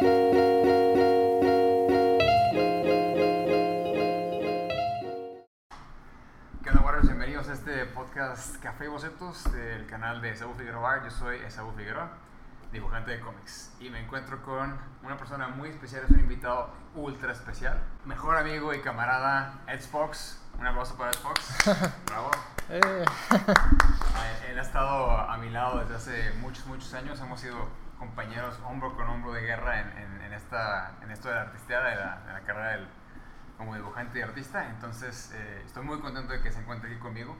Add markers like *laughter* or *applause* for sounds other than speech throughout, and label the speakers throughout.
Speaker 1: ¿Qué onda, Warriors? Bienvenidos a este podcast Café y Bocetos del canal de Esaú Figueroa. Yo soy Esaú Figueroa, dibujante de cómics. Y me encuentro con una persona muy especial, es un invitado ultra especial. Mejor amigo y camarada, Ed Fox. Un aplauso para Ed Fox. *laughs* Bravo.
Speaker 2: Eh, *laughs*
Speaker 1: Él ha estado a mi lado desde hace muchos, muchos años. Hemos sido compañeros hombro con hombro de guerra en, en- en esta, en esto de la artisteada, de la, de la carrera del, como dibujante y artista. Entonces, eh, estoy muy contento de que se encuentre aquí conmigo.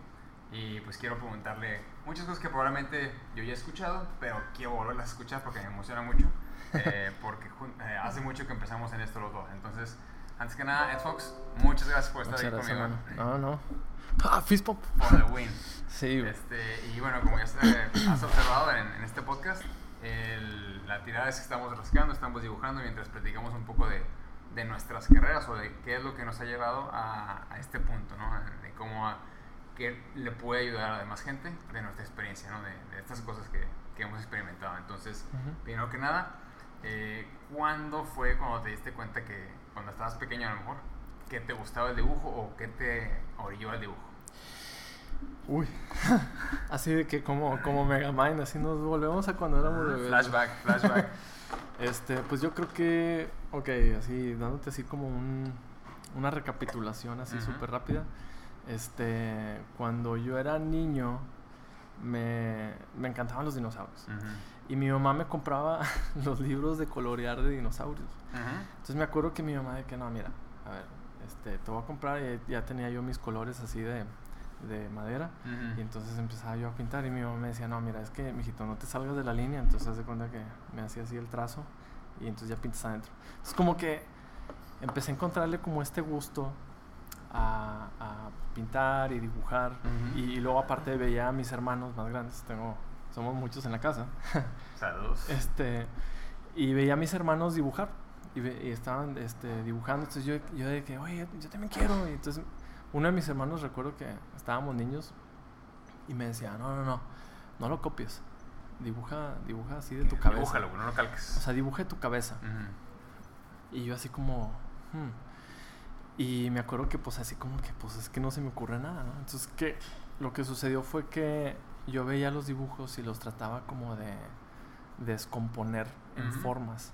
Speaker 1: Y pues quiero preguntarle muchas cosas que probablemente yo ya he escuchado, pero quiero volverlas a escuchar porque me emociona mucho. eh, *laughs* porque eh, hace mucho que empezamos en esto los dos. Entonces, antes que nada, Ed Fox, muchas gracias por estar
Speaker 2: muchas
Speaker 1: aquí
Speaker 2: gracias,
Speaker 1: conmigo.
Speaker 2: mano. No, no. Ah, fist bump.
Speaker 1: For the win. *laughs*
Speaker 2: Sí.
Speaker 1: Este, y bueno, como ya has observado en, en este podcast, el- la tirada es que estamos rascando, estamos dibujando mientras platicamos un poco de, de nuestras carreras o de qué es lo que nos ha llevado a, a este punto, ¿no? De cómo a- qué le puede ayudar a la demás gente de nuestra experiencia, ¿no? De, de estas cosas que, que hemos experimentado. Entonces, primero que nada, eh, ¿cuándo fue cuando te diste cuenta que, cuando estabas pequeño a lo mejor, que te gustaba el dibujo o qué te orilló al dibujo?
Speaker 2: Uy. *laughs* así de que como, como Mega Man, así nos volvemos a cuando éramos bebés.
Speaker 1: Flashback, flashback. *laughs*
Speaker 2: Este, pues yo creo que, ok, así, dándote así como un, una recapitulación así
Speaker 1: Ujú.
Speaker 2: súper rápida. Este, cuando yo era niño, me, me encantaban los dinosaurios.
Speaker 1: Ujú.
Speaker 2: Y mi mamá me compraba *laughs* los libros de colorear de dinosaurios.
Speaker 1: Ujú.
Speaker 2: Entonces me acuerdo que mi mamá de que no, mira, a ver, este, te voy a comprar y ya tenía yo mis colores así de, de madera.
Speaker 1: Ujú.
Speaker 2: Y entonces empezaba yo a pintar y mi mamá me decía, no, mira, es que, mijito, no te salgas de la línea. Entonces haz de cuenta que me hacía así el trazo y entonces ya pintas adentro. Entonces como que empecé a encontrarle como este gusto a, a pintar y dibujar.
Speaker 1: Ujú.
Speaker 2: y, y luego aparte veía a mis hermanos más grandes, tengo, somos muchos en la casa. *laughs*
Speaker 1: Saludos.
Speaker 2: Este, y veía a mis hermanos dibujar. Y, ve- y estaban este, dibujando. Entonces yo, yo de que, oye, yo también quiero. Y entonces uno de mis hermanos, recuerdo que estábamos niños. Y me decía, no, no, no, no lo copies. Dibuja, dibuja así de tu cabeza.
Speaker 1: Dibújalo, no lo
Speaker 2: O
Speaker 1: calques.
Speaker 2: sea, dibuje tu cabeza. Y yo así como... hmm. Y me acuerdo que pues así como que pues es que no se me ocurre nada, ¿no? Entonces que lo que sucedió fue que yo veía los dibujos y los trataba como de descomponer en
Speaker 1: Ujú.
Speaker 2: formas.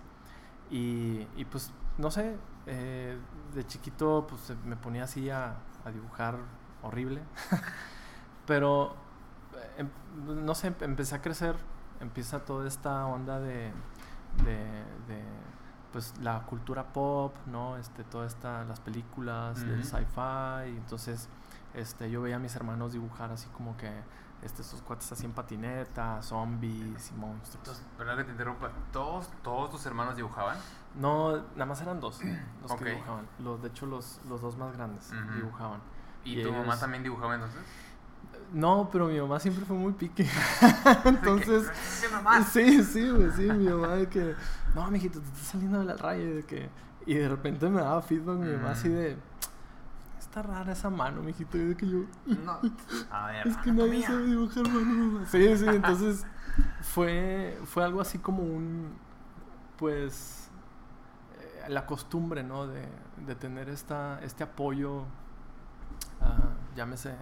Speaker 2: Y, y, pues no sé, eh, de chiquito pues me ponía así a, a dibujar horrible. *laughs* Pero em- no sé, empecé a crecer, empieza toda esta onda de, de, de, pues la cultura pop, ¿no? Este, todas esta, las películas del sci-fi, y entonces este, yo veía a mis hermanos dibujar así como que este, estos cuates así en patineta, zombies y monstruos.
Speaker 1: Entonces, perdón que te interrumpa. ¿Todos, ¿Todos tus hermanos dibujaban?
Speaker 2: No, nada más eran dos los que dibujaban. Los, de hecho, los, los dos más grandes dibujaban.
Speaker 1: ¿Y,
Speaker 2: Y
Speaker 1: tu mamá también dibujaba entonces?
Speaker 2: No, pero mi mamá siempre fue muy pique. *laughs* *laughs* Entonces,
Speaker 1: Sí.
Speaker 2: Sí, sí, güey, sí, mi mamá de que, no, mijito, te estás saliendo de la raya, de que, y de repente me daba feedback mi mamá así
Speaker 1: Mm.
Speaker 2: de, está rara esa mano, mijito, y de que yo,
Speaker 1: No. A ver,
Speaker 2: es que nadie sabe dibujar mano, mamá. Sí, sí, entonces fue, fue algo así como un, pues, eh, la costumbre, ¿no? De, de tener esta, este apoyo, ah, llámese,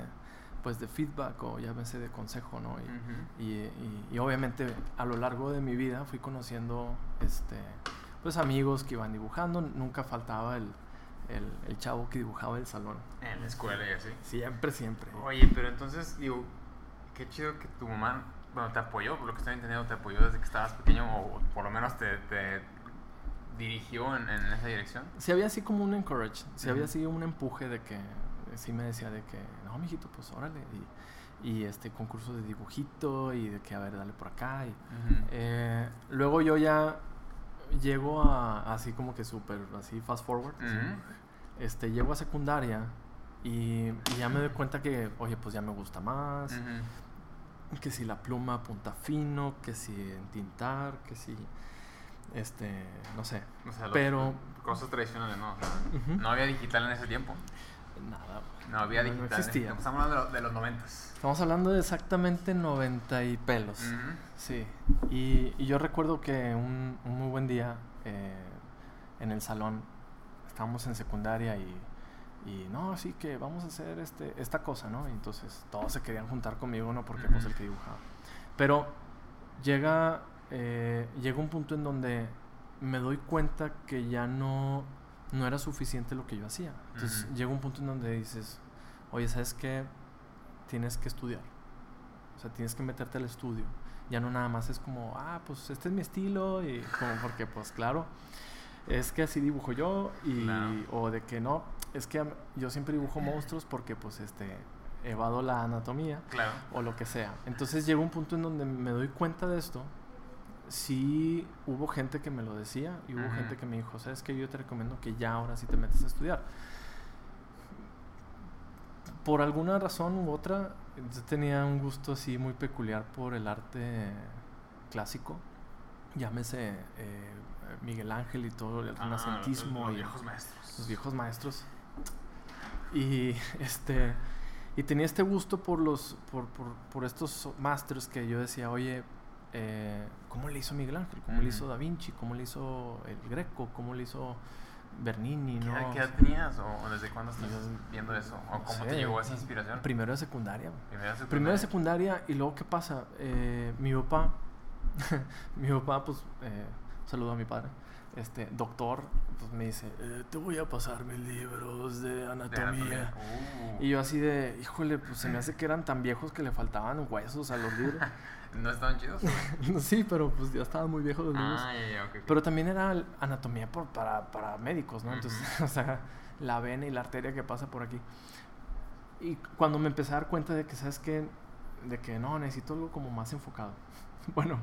Speaker 2: pues, de feedback o llámese de consejo, ¿no? Y,
Speaker 1: Ujú.
Speaker 2: y, y- y obviamente a lo largo de mi vida fui conociendo este pues amigos que iban dibujando nunca faltaba el, el, el chavo que dibujaba el salón
Speaker 1: En la escuela y así.
Speaker 2: siempre siempre
Speaker 1: Oye, pero entonces, digo, qué chido que tu mamá, bueno, te apoyó, por lo que estoy entendiendo, te apoyó desde que estabas pequeño o por lo menos te, te dirigió en, en esa dirección.
Speaker 2: si había así como un encourage si había
Speaker 1: Ujú.
Speaker 2: así un empuje de que sí me decía de que no mijito pues órale y, y este concurso de dibujito y de que a ver dale por acá y. Eh, luego yo ya llego a así como que súper así fast forward así, este llego a secundaria y, y ya me doy cuenta que oye pues ya me gusta más que si la pluma punta fino que si entintar que si este no sé
Speaker 1: O sea,
Speaker 2: Pero-
Speaker 1: cosas tradicionales, ¿no? O sea,
Speaker 2: Ujú.
Speaker 1: No había digital en ese tiempo.
Speaker 2: Nada
Speaker 1: No había
Speaker 2: no
Speaker 1: digital.
Speaker 2: existía.
Speaker 1: Estamos hablando de, lo- de los noventas.
Speaker 2: estamos hablando de exactamente 90 y pelos. Sí, y, y yo recuerdo que un, un muy buen día eh, en el salón, estábamos en secundaria y, y no, sí que vamos a hacer este, esta cosa, ¿no? Y entonces todos se querían juntar conmigo, ¿no? Porque pues el que dibujaba. Pero llega, eh, llega un punto en donde me doy cuenta que ya no, no era suficiente lo que yo hacía. Entonces llega un punto en donde dices, oye, ¿sabes qué? Tienes que estudiar. O sea, tienes que meterte al estudio. Ya no nada más es como, ah, pues este es mi estilo y *laughs* como porque pues claro, es que así dibujo yo y o de que no, es que yo siempre dibujo monstruos porque pues este evado la anatomía
Speaker 1: claro.
Speaker 2: o lo que sea. Entonces llegó un punto en donde me doy cuenta de esto. Sí hubo gente que me lo decía y hubo gente que me dijo, sabes que yo te recomiendo que ya ahora sí te metes a estudiar. Por alguna razón u otra, yo tenía un gusto así muy peculiar por el arte clásico. Llámese eh, Miguel Ángel y todo el ah, renacentismo.
Speaker 1: Los, viejos maestros.
Speaker 2: Los viejos maestros. Y *laughs* este. Y tenía este gusto por los. por, por, por estos masters que yo decía, oye, eh, ¿cómo le hizo Miguel Ángel? ¿Cómo le hizo Da Vinci? ¿Cómo le hizo el Greco? ¿Cómo le hizo Bernini?
Speaker 1: ¿Qué,
Speaker 2: ¿no?
Speaker 1: ¿Qué edad tenías? ¿O desde cuándo estás viendo eso? ¿O cómo te llegó esa inspiración?
Speaker 2: Primero de secundaria.
Speaker 1: Primero de secundaria.
Speaker 2: Primero de secundaria y luego, ¿qué pasa? Eh, mi papá. *laughs* mi papá, pues. Eh, saludo a mi padre este, doctor, pues me dice, eh, te voy a pasar mis libros de anatomía.
Speaker 1: Uh.
Speaker 2: Y yo así de, híjole, pues se me hace que eran tan viejos que le faltaban huesos a los libros. *laughs*
Speaker 1: ¿No estaban chidos? *laughs*
Speaker 2: sí, pero pues ya estaban muy viejos los libros.
Speaker 1: Ah,
Speaker 2: pero también era anatomía por, para, para médicos, ¿no? Entonces, *laughs* o sea, la vena y la arteria que pasa por aquí. Y cuando me empecé a dar cuenta de que, ¿sabes qué? De que no, necesito algo como más enfocado. *laughs* Bueno,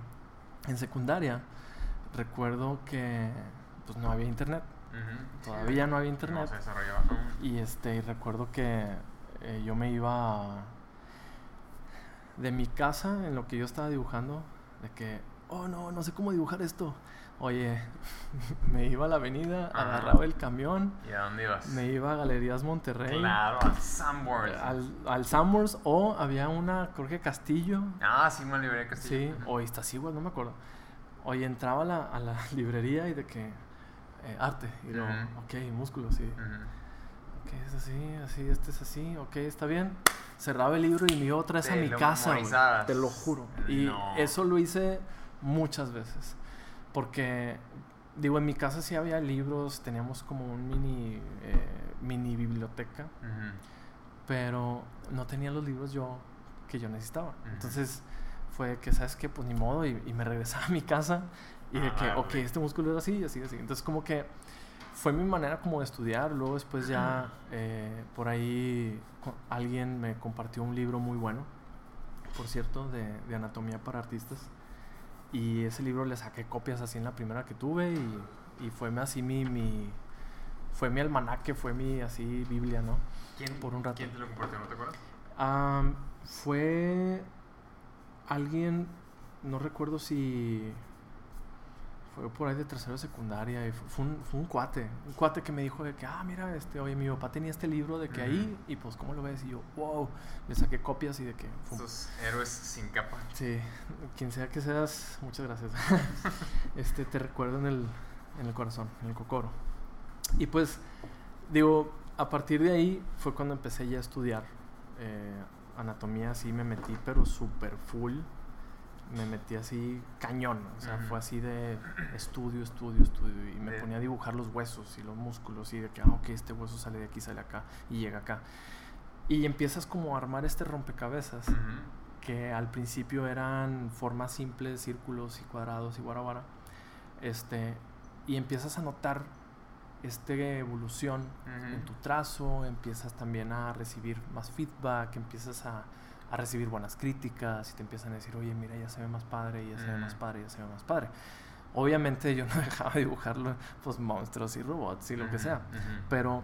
Speaker 2: en secundaria recuerdo que pues no había internet. Todavía no había internet. Y este, y recuerdo que eh, yo me iba de mi casa en lo que yo estaba dibujando, de que, oh no, no sé cómo dibujar esto. Oye, *laughs* me iba a la avenida, agarraba el camión.
Speaker 1: ¿Y a dónde ibas?
Speaker 2: Me iba a Galerías Monterrey.
Speaker 1: Claro, al Sanborns.
Speaker 2: Al, al Sanborns o había una, creo que Castillo.
Speaker 1: Ah, sí, una librería
Speaker 2: Sí,
Speaker 1: Castillo.
Speaker 2: o igual no me acuerdo. Oye, entraba a la, a la *laughs* librería y de que eh, arte, y luego, ok, músculos, sí. Ok, es así, así, este es así, ok, está bien. Cerraba el libro y me iba otra vez a mi casa, te lo juro. Y eso lo hice muchas veces. Porque, digo, en mi casa sí había libros, teníamos como un mini, eh, mini biblioteca, pero no tenía los libros yo que yo necesitaba. Entonces fue que, ¿sabes qué? Pues ni modo, y, me regresaba a mi casa y de que, ah, ok, este músculo era así, así, así. Entonces, como que fue mi manera como de estudiar. Luego, después, ya eh, por ahí alguien me compartió un libro muy bueno, por cierto, de, de, anatomía para artistas. Y ese libro le saqué copias así en la primera que tuve y, y fue así mi, mi, fue mi almanaque, fue mi así Biblia, ¿no?
Speaker 1: ¿Quién, por un rato. ¿Quién te lo compartió? ¿No te acuerdas?
Speaker 2: fue alguien, no recuerdo si fue por ahí de tercero de secundaria, y fue, un, fue, un, cuate, un cuate que me dijo de que, ah, mira, este, oye, mi papá tenía este libro de que ahí, y pues, ¿cómo lo ves? Y yo, wow, le saqué copias y de que...
Speaker 1: Esos héroes sin capa.
Speaker 2: Sí, quien sea que seas, muchas gracias. *laughs* este, te recuerdo en el, en el corazón, en el cocoro. Y pues, digo, a partir de ahí fue cuando empecé ya a estudiar eh, anatomía sí me metí, pero súper full. Me metí así cañón. O sea, fue así de estudio, estudio, estudio. Y me ponía a dibujar los huesos y los músculos. Y de que, ah, ok, este hueso sale de aquí, sale acá y llega acá. Y empiezas como a armar este rompecabezas. Que al principio eran formas simples, círculos y cuadrados y guarabara. Este, y empiezas a notar esta evolución en tu trazo, empiezas también a recibir más feedback, empiezas a, a, recibir buenas críticas y te empiezan a decir, oye, mira, ya se ve más padre, ya se ve más padre, ya se ve más padre. Obviamente yo *laughs* no dejaba de dibujarlo, pues monstruos y robots y lo que sea, pero,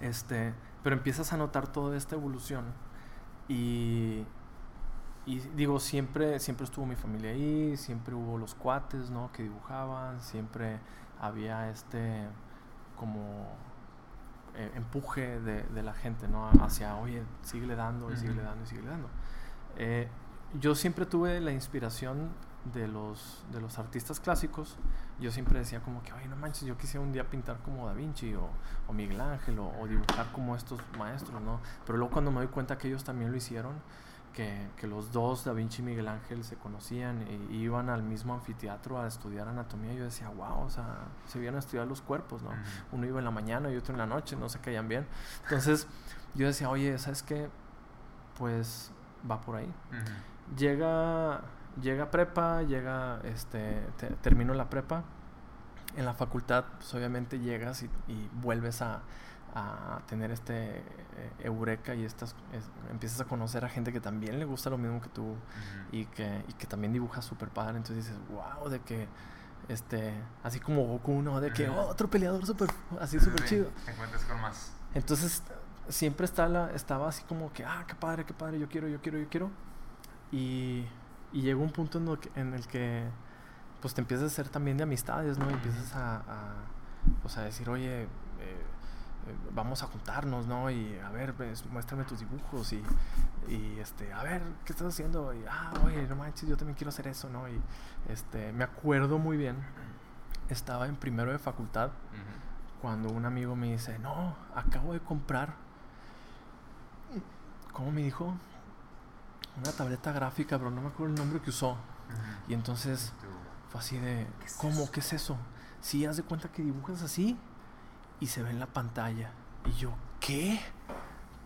Speaker 2: este, pero empiezas a notar toda esta evolución y, y digo, siempre, siempre estuvo mi familia ahí, siempre hubo los cuates, ¿no? Que dibujaban, siempre había este como eh, empuje de, de, la gente, ¿no? Hacia, oye, sigue dando, y sigue dando, y sigue dando. Eh, yo siempre tuve la inspiración de los, de los artistas clásicos, yo siempre decía como que, ay, no manches, yo quisiera un día pintar como Da Vinci o, o Miguel Ángel o, o, dibujar como estos maestros, ¿no? Pero luego cuando me doy cuenta que ellos también lo hicieron, que, que los dos, Da Vinci y Miguel Ángel, se conocían e iban al mismo anfiteatro a estudiar anatomía, yo decía, wow, o sea, se iban a estudiar los cuerpos, ¿no? Uh -huh. Uno iba en la mañana y otro en la noche, no se caían bien. Entonces yo decía, oye, ¿sabes qué? Pues va por ahí. Uh -huh. Llega llega prepa, llega, este, te, termino la prepa. En la facultad, pues obviamente llegas y, y vuelves a, a, tener este eh, eureka y estas, es, empiezas a conocer a gente que también le gusta lo mismo que tú uh -huh. y, que, y que también dibuja súper padre. Entonces dices, wow, de que, este, así como Goku, ¿no? De que oh, otro peleador súper, así súper chido.
Speaker 1: Te encuentras con más.
Speaker 2: Entonces, siempre está la, estaba así como que, ah, qué padre, qué padre, yo quiero, yo quiero, yo quiero. Y y llegó un punto en, que, en, el que pues te empiezas a hacer también de amistades, ¿no? Y empiezas a, a, pues, a decir, oye, eh, vamos a juntarnos, ¿no? Y a ver, pues, muéstrame tus dibujos y, y, este, a ver, ¿qué estás haciendo? Y, ah, oye, no manches, yo también quiero hacer eso, ¿no? Y este, me acuerdo muy bien, estaba en primero de facultad uh -huh. cuando un amigo me dice, no, acabo de comprar, ¿cómo me dijo? una tableta gráfica, pero no me acuerdo el nombre que usó. Uh -huh. Y entonces fue así de, ¿Qué es ¿cómo? Eso? ¿Qué es eso? Sí, haz de cuenta que dibujas así y se ve en la pantalla. Y yo, ¿qué?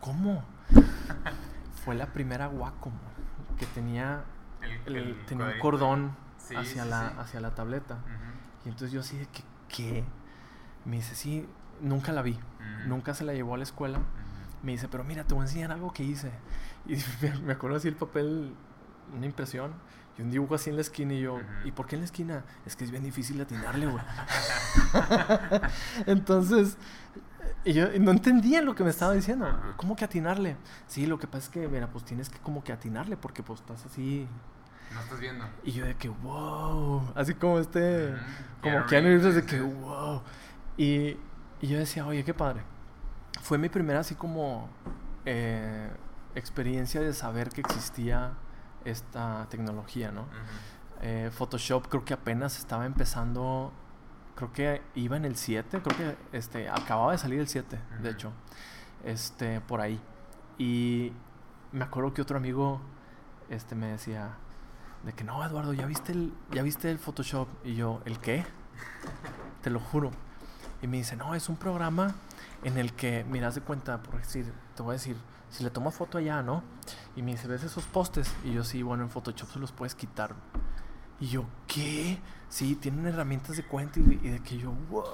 Speaker 2: ¿Cómo? fue la primera Wacom que tenía, el, el, el tenía un cordón sí, hacia, sí, la, sí. hacia la tableta. Uh -huh. Y entonces yo así de que, ¿qué? Me dice, sí, nunca la vi. Uh -huh. Nunca se la llevó a la escuela. Me dice, pero mira, te voy a enseñar algo que hice. *laughs* Y me acuerdo así el papel, una impresión, y un dibujo así en la esquina y yo, uh -huh. ¿y por qué en la esquina? Es que es bien difícil atinarle, güey. *laughs* Entonces, y yo no entendía lo que me estaba diciendo. ¿Cómo que atinarle? Sí, lo que pasa es que, mira, pues tienes que como que atinarle porque pues estás así...
Speaker 1: No estás viendo.
Speaker 2: Y yo de que, wow, así como este, uh -huh. como que Reeves de que, wow. Y, y yo decía, oye, qué padre. Fue mi primera así como... Eh, experiencia de saber que existía esta tecnología, ¿no? Uh -huh. eh, Photoshop creo que apenas estaba empezando, creo que iba en el 7, creo que este, acababa de salir el 7, uh -huh. de hecho, este, por ahí. Y me acuerdo que otro amigo este, me decía, de que no, Eduardo, ¿ya viste, el, ¿ya viste el Photoshop? Y yo, ¿el qué? *laughs* Te lo juro. Y me dice, no, es un programa en el que, miras de cuenta, por decir, te voy a decir, si le tomo foto allá, ¿no? Y me dice, ¿ves esos postes? Y yo, sí, bueno, en Photoshop se los puedes quitar. Y yo, ¿qué? Sí, tienen herramientas de cuenta y, y de que yo, wow.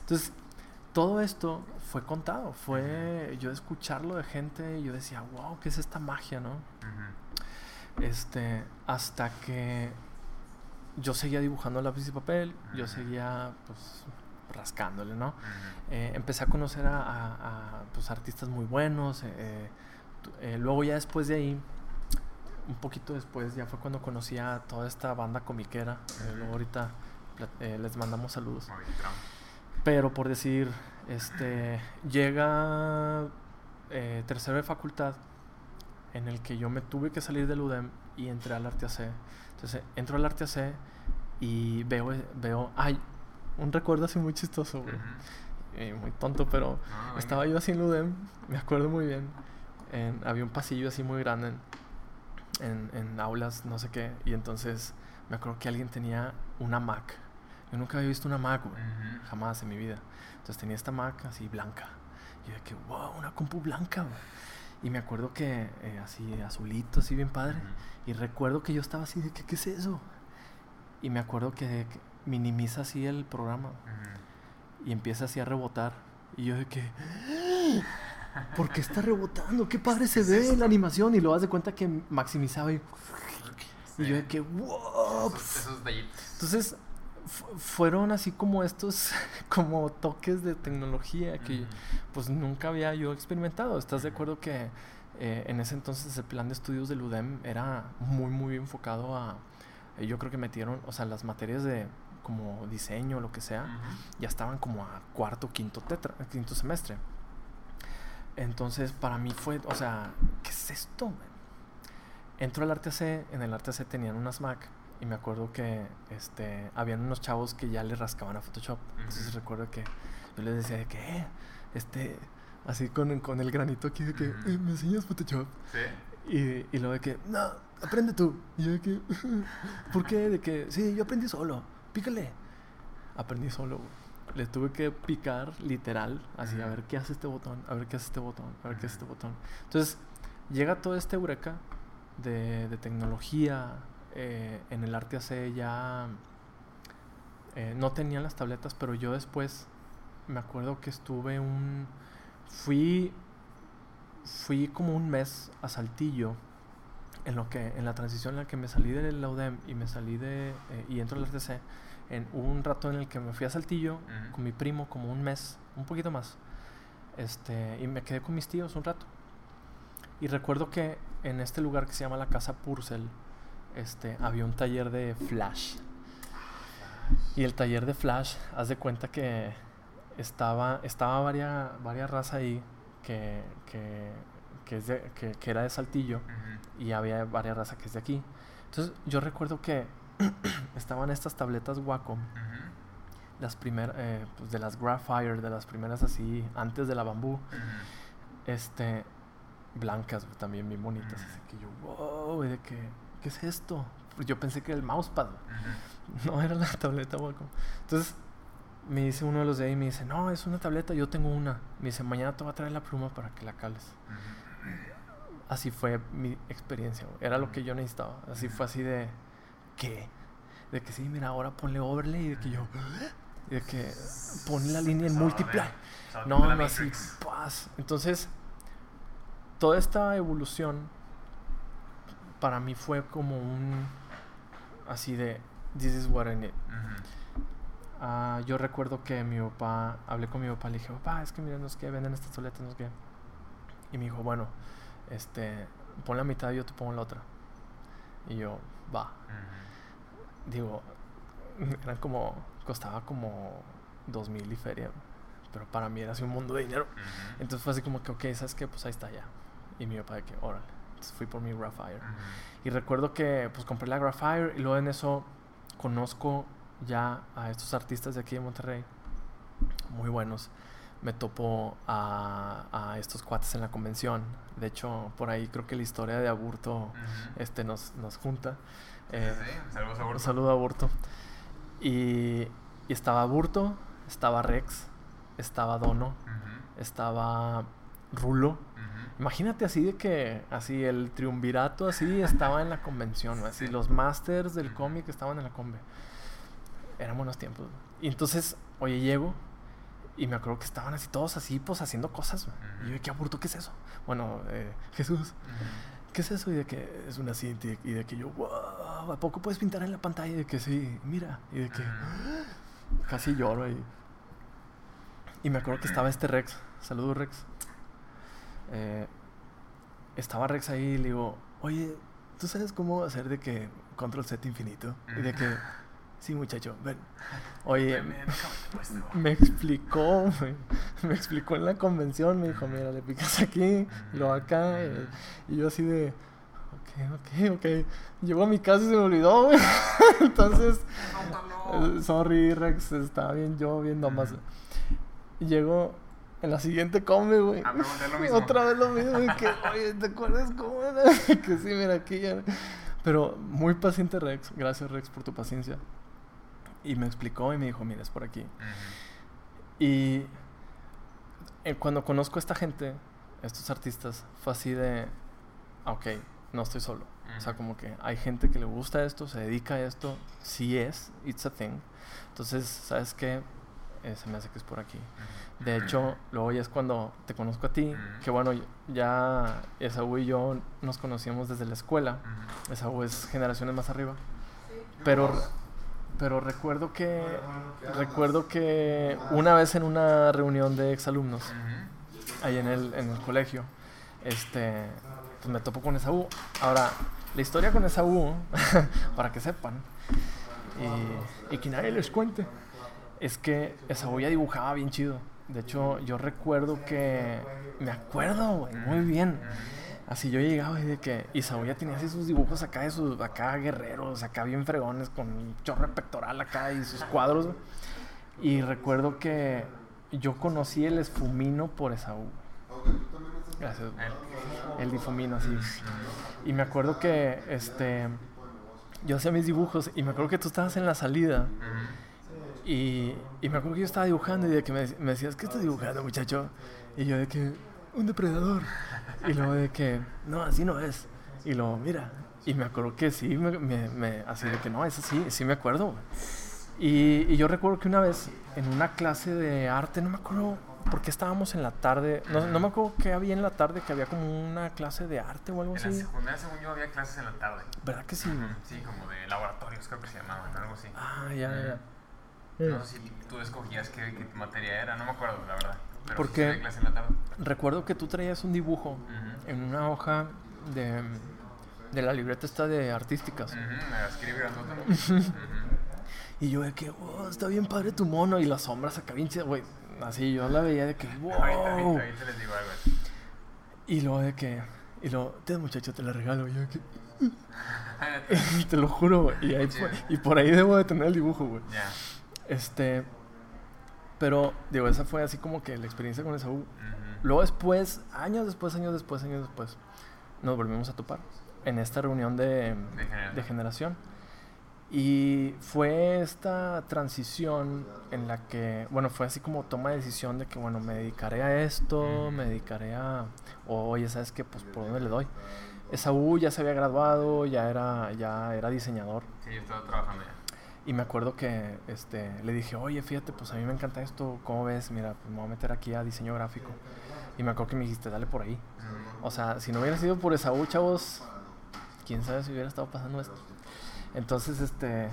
Speaker 2: Entonces, todo esto fue contado, fue yo escucharlo de gente y yo decía, wow, ¿qué es esta magia, no? Uh -huh. Este, hasta que yo seguía dibujando lápiz y papel, yo seguía, pues, rascándole, ¿no? Uh -huh. eh, empecé a conocer a, a, a pues, artistas muy buenos. Eh, eh, luego ya después de ahí, un poquito después, ya fue cuando conocí a toda esta banda comiquera. Uh -huh. luego ahorita les mandamos saludos. Pero por decir, este, llega tercero de facultad en el que yo me tuve que salir del UDEM y entré al Arte AC. Entonces entro al Arte AC y veo, veo, ay, un recuerdo así muy chistoso, güey. Uh -huh. eh, muy tonto, pero ah, estaba yo así en Ludem, me acuerdo muy bien. En, había un pasillo así muy grande en, en, en, aulas, no sé qué, y entonces me acuerdo que alguien tenía una Mac. Yo nunca había visto una Mac, güey, uh -huh. jamás en mi vida. Entonces tenía esta Mac así blanca. Y yo de que, wow, una compu blanca, güey. Y me acuerdo que eh, así azulito, así bien padre. Uh -huh. Y recuerdo que yo estaba así de que, ¿qué es eso? Y me acuerdo que, que minimiza así el programa uh -huh. y empieza así a rebotar. Y yo de que, ¿por qué está rebotando? Qué padre se ve la animación. Y lo das de cuenta que maximizaba y, sí. y yo de que, wow. Esos, esos Entonces, fueron así como estos, *laughs* como toques de tecnología que uh -huh. pues nunca había yo experimentado. ¿Estás de acuerdo que eh, en ese entonces el plan de estudios del UDEM era muy, muy enfocado a... Yo creo que metieron, o sea, las materias de como diseño, lo que sea, uh -huh. ya estaban como a cuarto, quinto, tetra, quinto semestre. Entonces, para mí fue, o sea, ¿qué es esto? Man? Entro al Arte AC, en el Arte AC tenían unas Mac y me acuerdo que este, habían unos chavos que ya le rascaban a Photoshop. Entonces
Speaker 1: Ujú.
Speaker 2: recuerdo que yo les decía de que, eh, este, así con, con el granito aquí de que,
Speaker 1: Ujú.
Speaker 2: "Eh, ¿me enseñas Photoshop?
Speaker 1: Sí.
Speaker 2: Y, y luego de que, no, aprende tú. Y yo de que, *laughs* ¿por qué? De que, sí, yo aprendí solo, pícale. Aprendí solo, güey. Le tuve que picar literal, así, a ver qué hace este botón, a ver qué hace este botón, a ver qué hace este botón. Entonces, llega todo este eureka de, de tecnología. eh, en el arte AC ya eh, no tenía las tabletas, pero yo después me acuerdo que estuve un. Fui. Fui como un mes a Saltillo. En lo que. En la transición en la que me salí de la UDEM y me salí de. eh, y entro al RTC. En hubo un rato en el que me fui a Saltillo
Speaker 1: Ujú.
Speaker 2: con mi primo, como un mes, un poquito más. Este, y me quedé con mis tíos un rato. Y recuerdo que en este lugar que se llama la Casa Purcell, este, había un taller de Flash. Y el taller de Flash, haz de cuenta que estaba, estaba varias, varias raza ahí que, que, que, es de- que- que era de Saltillo
Speaker 1: Ujú.
Speaker 2: y había varias raza que es de aquí. Entonces yo recuerdo que *clears throat* estaban estas tabletas Wacom,
Speaker 1: Ujú.
Speaker 2: las primeras, pues de las Graphire, de las primeras así, antes de la bambú,
Speaker 1: Ujú.
Speaker 2: este, blancas también bien bonitas. Así que yo, wow, de que, ¿qué es esto? Pues yo pensé que era el mousepad. *laughs* No era la tableta Wacom. Entonces me dice uno de los de ahí, me dice, no, es una tableta, yo tengo una. Me dice, mañana te voy a traer la pluma para que la cales.
Speaker 1: Ujú.
Speaker 2: Así fue mi experiencia, güey. Era lo que yo necesitaba. Así fue así de, ¿qué? De que sí, mira, ahora ponle overlay y de que yo, y de que pon la línea en
Speaker 1: estaba
Speaker 2: No, no así, paz. Entonces, toda esta evolución para mí fue como un, así de, this is what I need. Ah, yo recuerdo que mi papá, hablé con mi papá, le dije, papá, es que mira, no es que venden estas tabletas, no es que. Y me dijo, bueno, este, pon la mitad y yo te pongo la otra. Y yo, va.
Speaker 1: Ujú.
Speaker 2: Digo, *laughs* eran como, costaba como dos mil y feria, pero para mí era así un mundo de dinero.
Speaker 1: Ujú.
Speaker 2: Entonces fue así como que, ok, ¿sabes qué? Pues ahí está ya. Y mi papá de que, órale. Entonces fui por mi Graphire.
Speaker 1: Ujú.
Speaker 2: Y recuerdo que pues compré la Graphire y luego en eso conozco ya a estos artistas de aquí de Monterrey, muy buenos. Me topo a, a estos cuates en la convención. De hecho, por ahí creo que la historia de Aburto este, nos, nos junta. Eh,
Speaker 1: sí, sí. Saludos a
Speaker 2: un
Speaker 1: Burto.
Speaker 2: saludo a Aburto. Y, y estaba Aburto, estaba Rex, estaba Dono, estaba Rulo. Imagínate así de que, así el triunvirato así estaba en la convención, así
Speaker 1: Sí.
Speaker 2: los masters del cómic estaban en la conve. Eran buenos tiempos. Y entonces, oye, llego y me acuerdo que estaban así todos así, pues haciendo cosas. güey. Y yo qué aburto, ¿qué es eso? Bueno, eh, Jesús. ¿qué es eso? Y de que es una cinta y de que yo, wow, ¿a poco puedes pintar en la pantalla? Y de que sí, mira. Y de que casi lloro ahí. Y me acuerdo que estaba este Rex. Saludos, Rex. Eh, estaba Rex ahí y le digo, oye, ¿tú sabes cómo hacer de que control set infinito? Y de que, sí, muchacho, ven. Oye, *laughs* me explicó, güey. Me explicó en la convención, me dijo, mira, le picas aquí, lo acá. eh, Y yo así de, ok, ok, ok. Llegó a mi casa y se me olvidó, güey. *laughs* Entonces, sorry, Rex, estaba bien yo viendo más. Llegó en la siguiente come, güey.
Speaker 1: A preguntar lo mismo.
Speaker 2: Otra vez lo mismo. Y que, *laughs* oye, ¿te acuerdas cómo era? que sí, mira, aquí ya. Pero muy paciente, Rex. Gracias, Rex, por tu paciencia. Y me explicó y me dijo, mira, es por aquí. Y eh, cuando conozco a esta gente, estos artistas, fue así de, ah, ok, no estoy solo. O sea, como que hay gente que le gusta esto, se dedica a esto, sí es, it's a thing. Entonces, ¿sabes qué? Eh, se me hace que es por aquí. De hecho, luego ya es cuando te conozco a ti, que bueno, ya Esaú y yo nos conocíamos desde la escuela. Esaú es generaciones más arriba. Pero, pero recuerdo que recuerdo que una vez en una reunión de exalumnos ahí en el, en el colegio, este, pues me topo con Esaú. Ahora, la historia con Esaú, *laughs* para que sepan, y, y que nadie les cuente, es que Esaú ya dibujaba bien chido. De hecho, yo recuerdo que, me acuerdo, güey, muy bien, Así yo llegaba y de que Isaú ya tenía así sus dibujos acá de sus acá guerreros, acá bien fregones, con un chorro pectoral acá y sus cuadros. güey. Y recuerdo que yo conocí el esfumino por Esaú. Gracias.
Speaker 1: El-
Speaker 2: El difumino, así. Y me acuerdo que este yo hacía mis dibujos y me acuerdo que tú estabas en la salida. Y, y me acuerdo que yo estaba dibujando y de que me, me decías, ¿qué estás dibujando, muchacho? Y yo de que, un depredador. Y luego de que, no, así no es. Y luego, mira. Y me acuerdo que sí, me, me- me- así de que no, eso sí, sí me acuerdo. Y, y yo recuerdo que una vez en una clase de arte, no me acuerdo por qué estábamos en la tarde, no, no me acuerdo qué había en la tarde, que había como una clase de arte o algo
Speaker 1: En la
Speaker 2: así.
Speaker 1: secundaria, según yo, había clases en la tarde.
Speaker 2: ¿Verdad que sí?
Speaker 1: Sí, como de laboratorios, creo que se llamaban, algo así.
Speaker 2: Ah, ya, ya.
Speaker 1: No sé si tú escogías qué, qué materia era, no me acuerdo, la verdad. Pero
Speaker 2: ¿Por
Speaker 1: sí
Speaker 2: qué?
Speaker 1: había clase en la tarde.
Speaker 2: Recuerdo que tú traías un dibujo en una hoja de, de la libreta esta de artísticas.
Speaker 1: Me. *laughs*
Speaker 2: Y yo de que, wow, está bien padre tu mono. Y las sombras acá bien güey. Así yo la veía de que, wow.
Speaker 1: Ahorita, ahorita, ahorita les digo algo. así.
Speaker 2: Y luego de que, y luego, te muchacho, te la regalo. Y yo de que, *laughs* *laughs* te lo juro, güey. Y, ahí y por ahí debo de tener el dibujo, güey. Este, pero, digo, esa fue así como que la experiencia con Esaú.
Speaker 1: Ujú.
Speaker 2: Luego después, años después, años después, años después, nos volvimos a topar en esta reunión de,
Speaker 1: generación.
Speaker 2: de generación. Y fue esta transición en la que, bueno, fue así como toma de decisión de que, bueno, me dedicaré a esto,
Speaker 1: Ujú.
Speaker 2: me dedicaré a, o, oye, ¿sabes qué? Pues, ¿por dónde le doy? Esaú ya se había graduado, ya era, ya era diseñador.
Speaker 1: Sí, yo estaba trabajando ya.
Speaker 2: Y me acuerdo que este, le dije, oye, fíjate, pues a mí me encanta esto, ¿cómo ves? Mira, pues me voy a meter aquí a diseño gráfico. Y me acuerdo que me dijiste, dale por ahí. O sea, si no hubiera sido por Esaú, chavos, quién sabe si hubiera estado pasando esto. Entonces, este,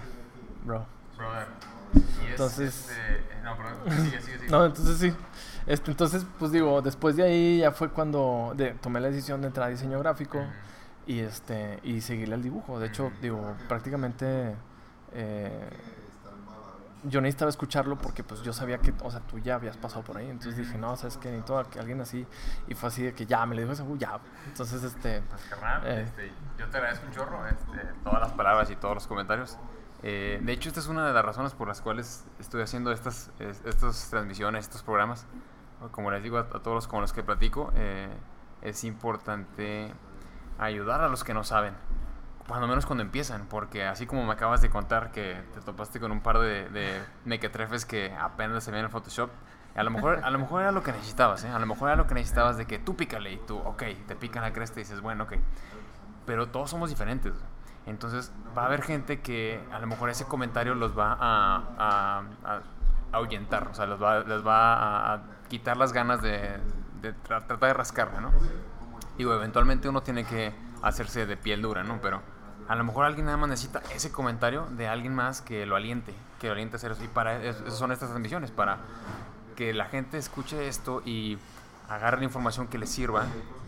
Speaker 2: bro.
Speaker 1: Brother. Y es,
Speaker 2: Entonces-
Speaker 1: este, eh, no, perdón. Sigue, sigue, sigue. *laughs*
Speaker 2: No, entonces sí. Este, entonces, pues digo, después de ahí ya fue cuando de- tomé la decisión de entrar a diseño gráfico y este y seguirle el dibujo. De hecho, digo, prácticamente eh, yo necesitaba escucharlo porque pues yo sabía que, o sea, tú ya habías pasado por ahí. Entonces dije, no, sabes que necesito a alguien así. Y fue así de que ya, me le dijo eso, ya. Entonces, este,
Speaker 1: Pues carnal,
Speaker 2: Eh.
Speaker 1: este, yo te agradezco un chorro este, todas las palabras y todos los comentarios. Eh, de hecho, esta es una de las razones por las cuales estoy haciendo estas, es- estas transmisiones, estos programas. Como les digo a, a todos los con los que platico, eh, es importante ayudar a los que no saben. Cuando menos cuando empiezan, porque así como me acabas de contar que te topaste con un par de, de mequetrefes que apenas se ven en Photoshop, a lo mejor, a lo mejor era lo que necesitabas, ¿eh? A lo mejor era lo que necesitabas de que tú pícale y tú, ok, te pican la cresta y dices, bueno, ok. Pero todos somos diferentes. Entonces va a haber gente que a lo mejor ese comentario los va a, a- a ahuyentar, o sea, los va, les va a, a quitar las ganas de, de tra- tratar de rascarle, ¿no? Digo, eventualmente uno tiene que hacerse de piel dura, ¿no? Pero a lo mejor alguien nada más necesita ese comentario de alguien más que lo aliente, que lo aliente a hacer eso. Y para eso son estas transmisiones, para que la gente escuche esto y agarre la información que les sirva,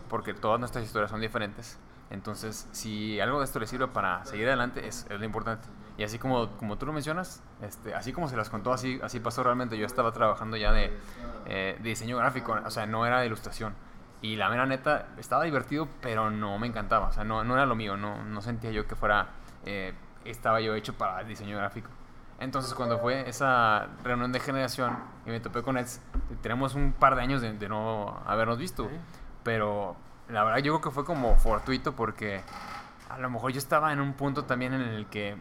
Speaker 1: porque todas nuestras historias son diferentes. Entonces, si algo de esto les sirve para seguir adelante, es, es lo importante. Y así como, como tú lo mencionas, este, así como se las contó, así, así pasó realmente. Yo estaba trabajando ya de, eh, de diseño gráfico, o sea, no era de ilustración. Y la mera neta, estaba divertido, pero no me encantaba. O sea, no, no era lo mío, no, no sentía yo que fuera, eh, estaba yo hecho para el diseño gráfico. Entonces, cuando fue esa reunión de generación y me topé con Eds, tenemos un par de años de, de no habernos visto. Pero la verdad, yo creo que fue como fortuito porque a lo mejor yo estaba en un punto también en el que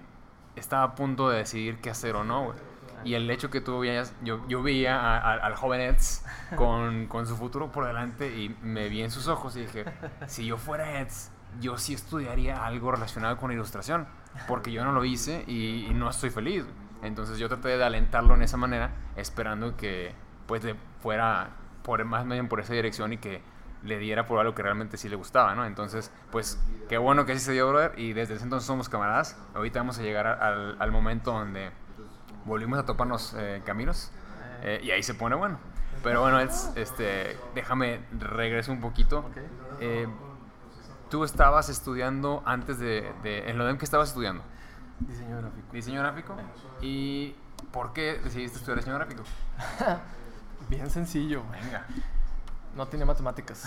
Speaker 1: estaba a punto de decidir qué hacer o no, güey. Y el hecho que tú veías, yo, yo veía a- a- al joven Eds *laughs* con, con su futuro por delante y me vi en sus ojos y dije, *laughs* si yo fuera Eds, yo sí estudiaría algo relacionado con ilustración, porque yo no lo hice y, y no estoy feliz. Entonces yo traté de alentarlo en esa manera, esperando que pues le fuera por más bien por esa dirección y que le diera por algo que realmente sí le gustaba, ¿no? Entonces, pues, qué bueno que así se dio, brother, y desde ese entonces somos camaradas. Ahorita vamos a llegar al, al momento donde volvimos a toparnos eh, caminos, eh, y ahí se pone bueno. Pero bueno, es, este, déjame regreso un poquito. Eh, Tú estabas estudiando antes de, de en lo que estabas estudiando,
Speaker 2: Diseño gráfico.
Speaker 1: diseño gráfico, y ¿por qué decidiste estudiar diseño gráfico? *laughs*
Speaker 2: Bien sencillo.
Speaker 1: Venga.
Speaker 2: no tenía matemáticas.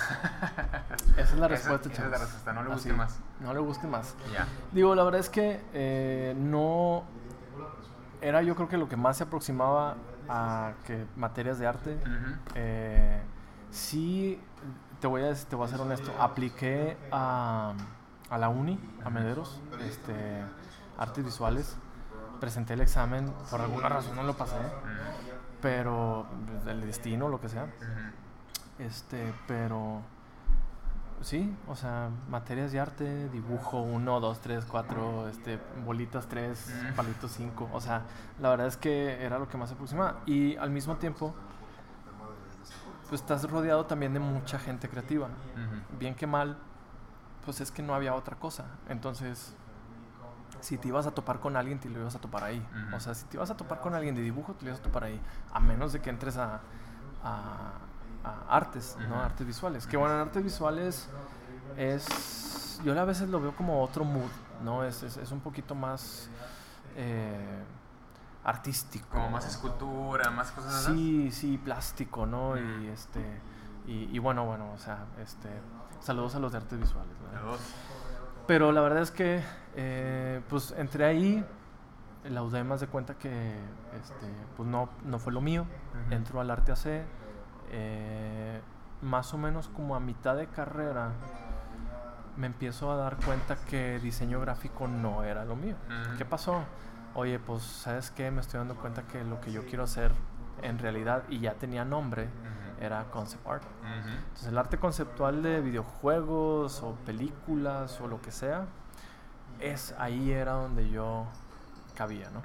Speaker 2: Esa es la respuesta,
Speaker 1: esa, esa es la respuesta, no le busquen más.
Speaker 2: No le busquen más.
Speaker 1: Ya.
Speaker 2: Digo, la verdad es que eh, no era yo creo que lo que más se aproximaba a que materias de arte. Eh, sí, te voy a te voy a ser honesto, apliqué a, a la uni, a Mederos, este, artes visuales. Presenté el examen, por alguna razón no lo pasé, pero pues, el destino, lo que sea. Este, pero sí, o sea, materias de arte, dibujo 1, 2, 3, 4, este, bolitas 3,
Speaker 1: Mm.
Speaker 2: palitos 5. O sea, la verdad es que era lo que más se aproximaba. Y al mismo tiempo, pues estás rodeado también de mucha gente creativa. Bien que mal, pues es que no había otra cosa. Entonces, si te ibas a topar con alguien, te lo ibas a topar ahí. O sea, si te ibas a topar con alguien de dibujo, te lo ibas a topar ahí. A menos de que entres a, a- a artes, ¿no? Artes visuales. Que bueno, en artes visuales es... Yo a veces lo veo como otro mood, ¿no? Es, es, es un poquito más eh, artístico.
Speaker 1: Como más escultura, más cosas así.
Speaker 2: Sí, sí, plástico, ¿no? Y este... Y, y bueno, bueno, o sea, este... Saludos a los de artes visuales,
Speaker 1: dos.
Speaker 2: Pero la verdad es que, eh, pues, entré ahí, la UDEM haz de cuenta que, este, pues, no, no fue lo mío.
Speaker 1: Ujú.
Speaker 2: Entró al Arte AC, eh, más o menos como a mitad de carrera, me empiezo a dar cuenta que diseño gráfico no era lo mío. ¿Qué pasó? Oye, pues, ¿sabes qué? Me estoy dando cuenta que lo que yo quiero hacer en realidad, y ya tenía nombre, era concept art. Entonces el arte conceptual de videojuegos o películas o lo que sea, es ahí era donde yo cabía, ¿no?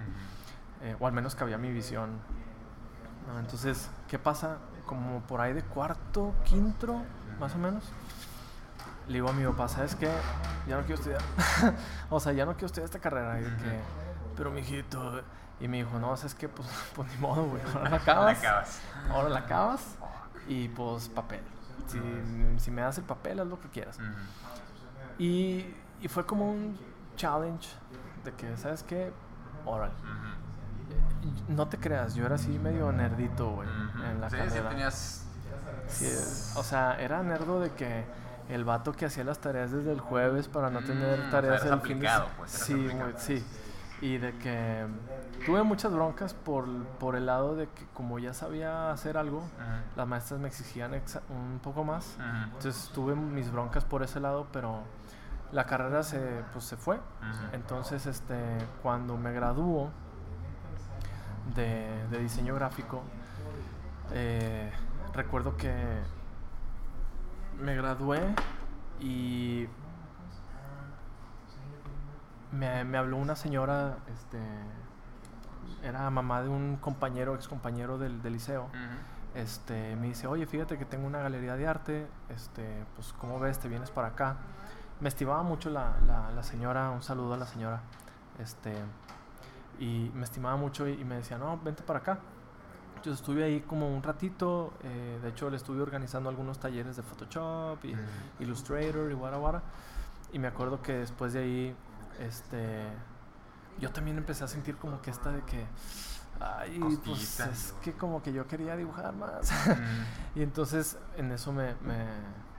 Speaker 2: Eh, o al menos cabía mi visión. ¿no? Entonces, ¿qué pasa? Como por ahí de cuarto, quinto, más o menos. Le digo a mi papá, ¿sabes qué? Ya no quiero estudiar. *laughs* o sea, ya no quiero estudiar esta carrera. Y de que, pero mijito. Y me dijo, no, ¿sabes qué? Pues, *laughs* pues ni modo, güey. Ahora la acabas.
Speaker 1: La acabas.
Speaker 2: Ahora la acabas y pues papel. Si, si me das el papel, haz lo que quieras.
Speaker 1: Ujú.
Speaker 2: Y, y fue como un challenge de que, ¿sabes qué? Órale. No te creas, yo era así medio nerdito, güey, en la
Speaker 1: sí,
Speaker 2: carrera.
Speaker 1: sí, tenías.
Speaker 2: Sí, o sea, era nerdo de que el vato que hacía las tareas desde el jueves para no
Speaker 1: Mm,
Speaker 2: tener
Speaker 1: o sea,
Speaker 2: tareas
Speaker 1: eras
Speaker 2: el fin de
Speaker 1: aplicado, pues,
Speaker 2: Sí, sí. Y de que tuve muchas broncas por, por el lado de que como ya sabía hacer algo, las maestras me exigían un poco más. Entonces tuve mis broncas por ese lado, pero la carrera se, pues, se fue. Entonces, este, cuando me graduó de, de diseño gráfico, eh, recuerdo que me gradué y me, me habló una señora, este, era mamá de un compañero, ex compañero del, del liceo. Este, me dice, oye, fíjate que tengo una galería de arte, este, pues, ¿cómo ves? ¿Te vienes para acá? Me estimaba mucho la, la, la señora, un saludo a la señora, este, y me estimaba mucho y, y me decía, no, vente para acá. Entonces estuve ahí como un ratito, eh, de hecho le estuve organizando algunos talleres de Photoshop y
Speaker 1: Ujú.
Speaker 2: Illustrator y guara. Y me acuerdo que después de ahí, este, yo también empecé a sentir como que esta de que, ay, pues es que como que yo quería dibujar más.
Speaker 1: Ujú. *laughs*
Speaker 2: y entonces en eso me, me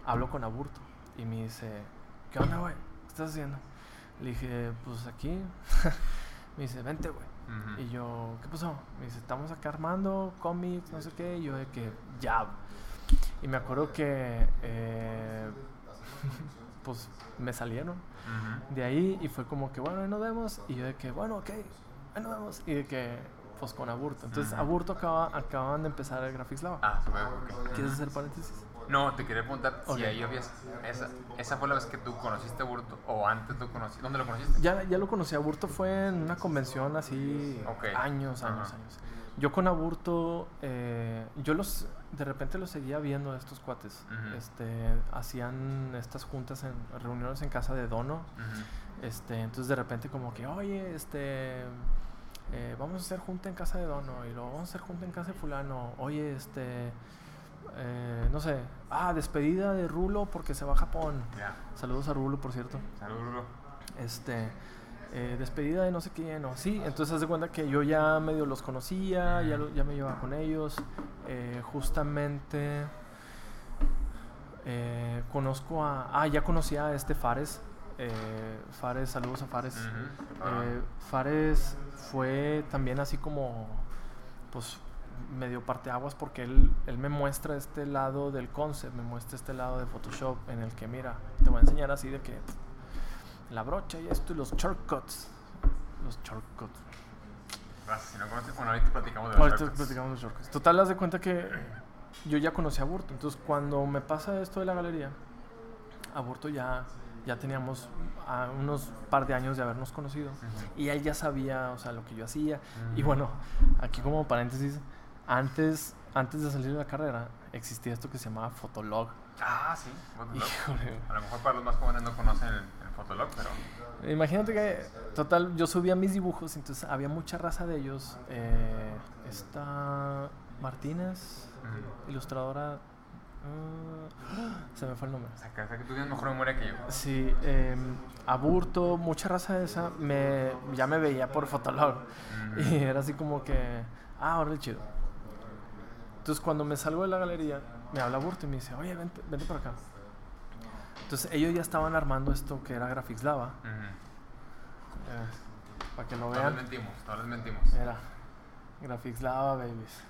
Speaker 2: hablo con Aburto y me dice, ¿qué onda, güey? ¿Qué estás haciendo? Le dije, pues aquí. *laughs* me dice, vente, güey. Y yo, ¿qué pasó? Me dice, estamos acá armando cómics, no sé qué. Y yo de que, ya. Y me acuerdo que, eh, pues, me salieron de ahí y fue como que, bueno, ahí nos vemos. Y yo de que, bueno, ok, ahí nos vemos. Y de que, pues, con Aburto. Entonces. Aburto acaba, acaban de empezar el Graphics Lab.
Speaker 1: Ah.
Speaker 2: ¿Quieres hacer paréntesis?
Speaker 1: No, te quería preguntar si ahí habías. Esa, esa fue la vez que tú conociste a Burto o antes lo conociste. ¿Dónde lo conociste?
Speaker 2: Ya, ya lo conocí a Aburto, fue en una convención así,
Speaker 1: Ok.
Speaker 2: años, años,
Speaker 1: Ajá.
Speaker 2: años. Yo con Aburto, eh, yo los, de repente los seguía viendo a estos cuates. Este, hacían estas juntas, en reuniones en casa de Dono. Este, entonces de repente como que, oye, este, eh, vamos a hacer junta en casa de Dono y luego vamos a hacer junta en casa de fulano. Oye, este, eh, no sé, ah, despedida de Rulo porque se va a Japón. Saludos a Rulo, por cierto.
Speaker 1: Saludos, Rulo.
Speaker 2: Este, eh, despedida de no sé quién, o sí. Entonces haz de cuenta que yo ya medio los conocía, ya, lo- ya me llevaba con ellos. Eh, justamente conozco a... Ah, ya conocía a este Fares. Fares, saludos a Fares. Fares fue también así como, pues, medio parteaguas porque él, él me muestra este lado del concept, me muestra este lado de Photoshop en el que, mira, te voy a enseñar así de que pff, la brocha y esto y los shortcuts. Los shortcuts.
Speaker 1: Gracias, si no conoces, bueno, ahorita platicamos de los
Speaker 2: Ahorita
Speaker 1: shortcuts.
Speaker 2: platicamos de shortcuts. Total, haz de cuenta que yo ya conocí a Burto. Entonces, cuando me pasa esto de la galería, a Burto ya, ya teníamos a unos par de años de habernos conocido.
Speaker 1: Ujú.
Speaker 2: Y él ya sabía, o sea, lo que yo hacía. Y
Speaker 1: Ujú.
Speaker 2: bueno, aquí como paréntesis, antes, antes de salir de la carrera, existía esto que se llamaba Fotolog.
Speaker 1: Ah, sí.
Speaker 2: Híjole.
Speaker 1: A lo mejor para los más jóvenes no conocen el, el Fotolog, pero...
Speaker 2: Imagínate que, total, yo subía mis dibujos, entonces había mucha raza de ellos. Eh, esta Martínez, ilustradora. ah, se me fue el nombre.
Speaker 1: O sea, que, tú tienes mejor memoria que yo.
Speaker 2: Sí, eh, Aburto, mucha raza de esa, me, ya me veía por Fotolog. Y era así como que, ah, ahora chido. Entonces cuando me salgo de la galería, me habla Burto y me dice, oye, vente, vente para acá. Entonces ellos ya estaban armando esto que era Graphics Lava, eh, para que lo
Speaker 1: No les
Speaker 2: vean.
Speaker 1: mentimos, no les mentimos.
Speaker 2: Era Graphics Lava, babies.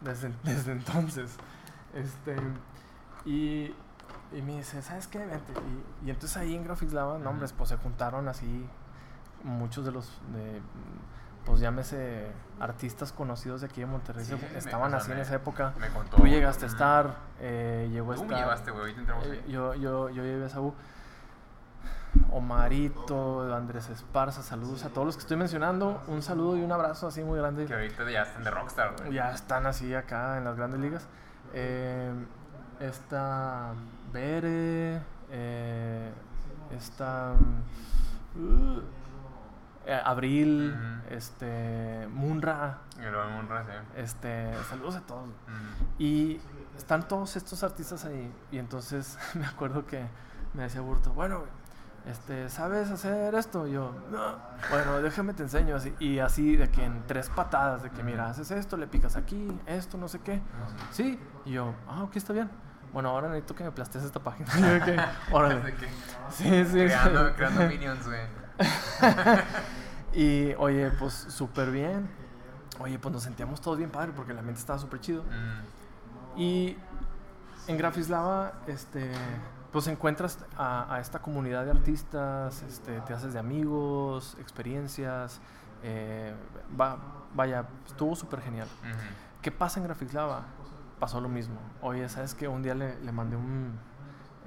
Speaker 2: Desde, desde entonces. Este, y, y me dice, ¿sabes qué? Vente. Y, y entonces ahí en Graphics Lava, no, hombre,
Speaker 1: Ujú.
Speaker 2: pues se juntaron así muchos de los, de, pues llámese, artistas conocidos de aquí de Monterrey.
Speaker 1: Sí,
Speaker 2: se-
Speaker 1: me-
Speaker 2: estaban así en esa época.
Speaker 1: Me contó.
Speaker 2: Tú llegaste a estar, eh, llegó a
Speaker 1: Tú
Speaker 2: estar.
Speaker 1: me llevaste, güey, ahorita entramos
Speaker 2: Eh, yo, yo, yo llevé a Saúl. Omarito, Andrés Esparza, saludos a todos los que estoy mencionando. Un saludo y un abrazo así muy grande.
Speaker 1: Que ahorita ya están de Rockstar, güey.
Speaker 2: Ya están así acá en las grandes ligas. Eh, esta Bere, eh, esta uh, eh, Abril, este Munra,
Speaker 1: sí.
Speaker 2: este saludos a todos. Y están todos estos artistas ahí. Y entonces *laughs* me acuerdo que me decía Burto, bueno, este, ¿sabes hacer esto? Y yo, no. Bueno, déjame te enseño. Así, y así de que en tres patadas, de que mira, haces esto, le picas aquí, esto, no sé qué. Sí. Y yo, ah, ok, está bien. Bueno, ahora necesito que me plastees esta página. *laughs* *laughs* Órale. Sí, sí.
Speaker 1: creando, creando minions, güey. *laughs*
Speaker 2: Y oye, pues súper bien. Oye, pues nos sentíamos todos bien padre porque la mente estaba súper chido.
Speaker 1: Mm.
Speaker 2: Y en Graphislava, este, pues encuentras a, a esta comunidad de artistas, este, te haces de amigos, experiencias. eh, va, vaya, estuvo súper genial. ¿Qué pasa en Graphislava? Pasó lo mismo. Oye, ¿sabes qué? Un día le, le mandé un,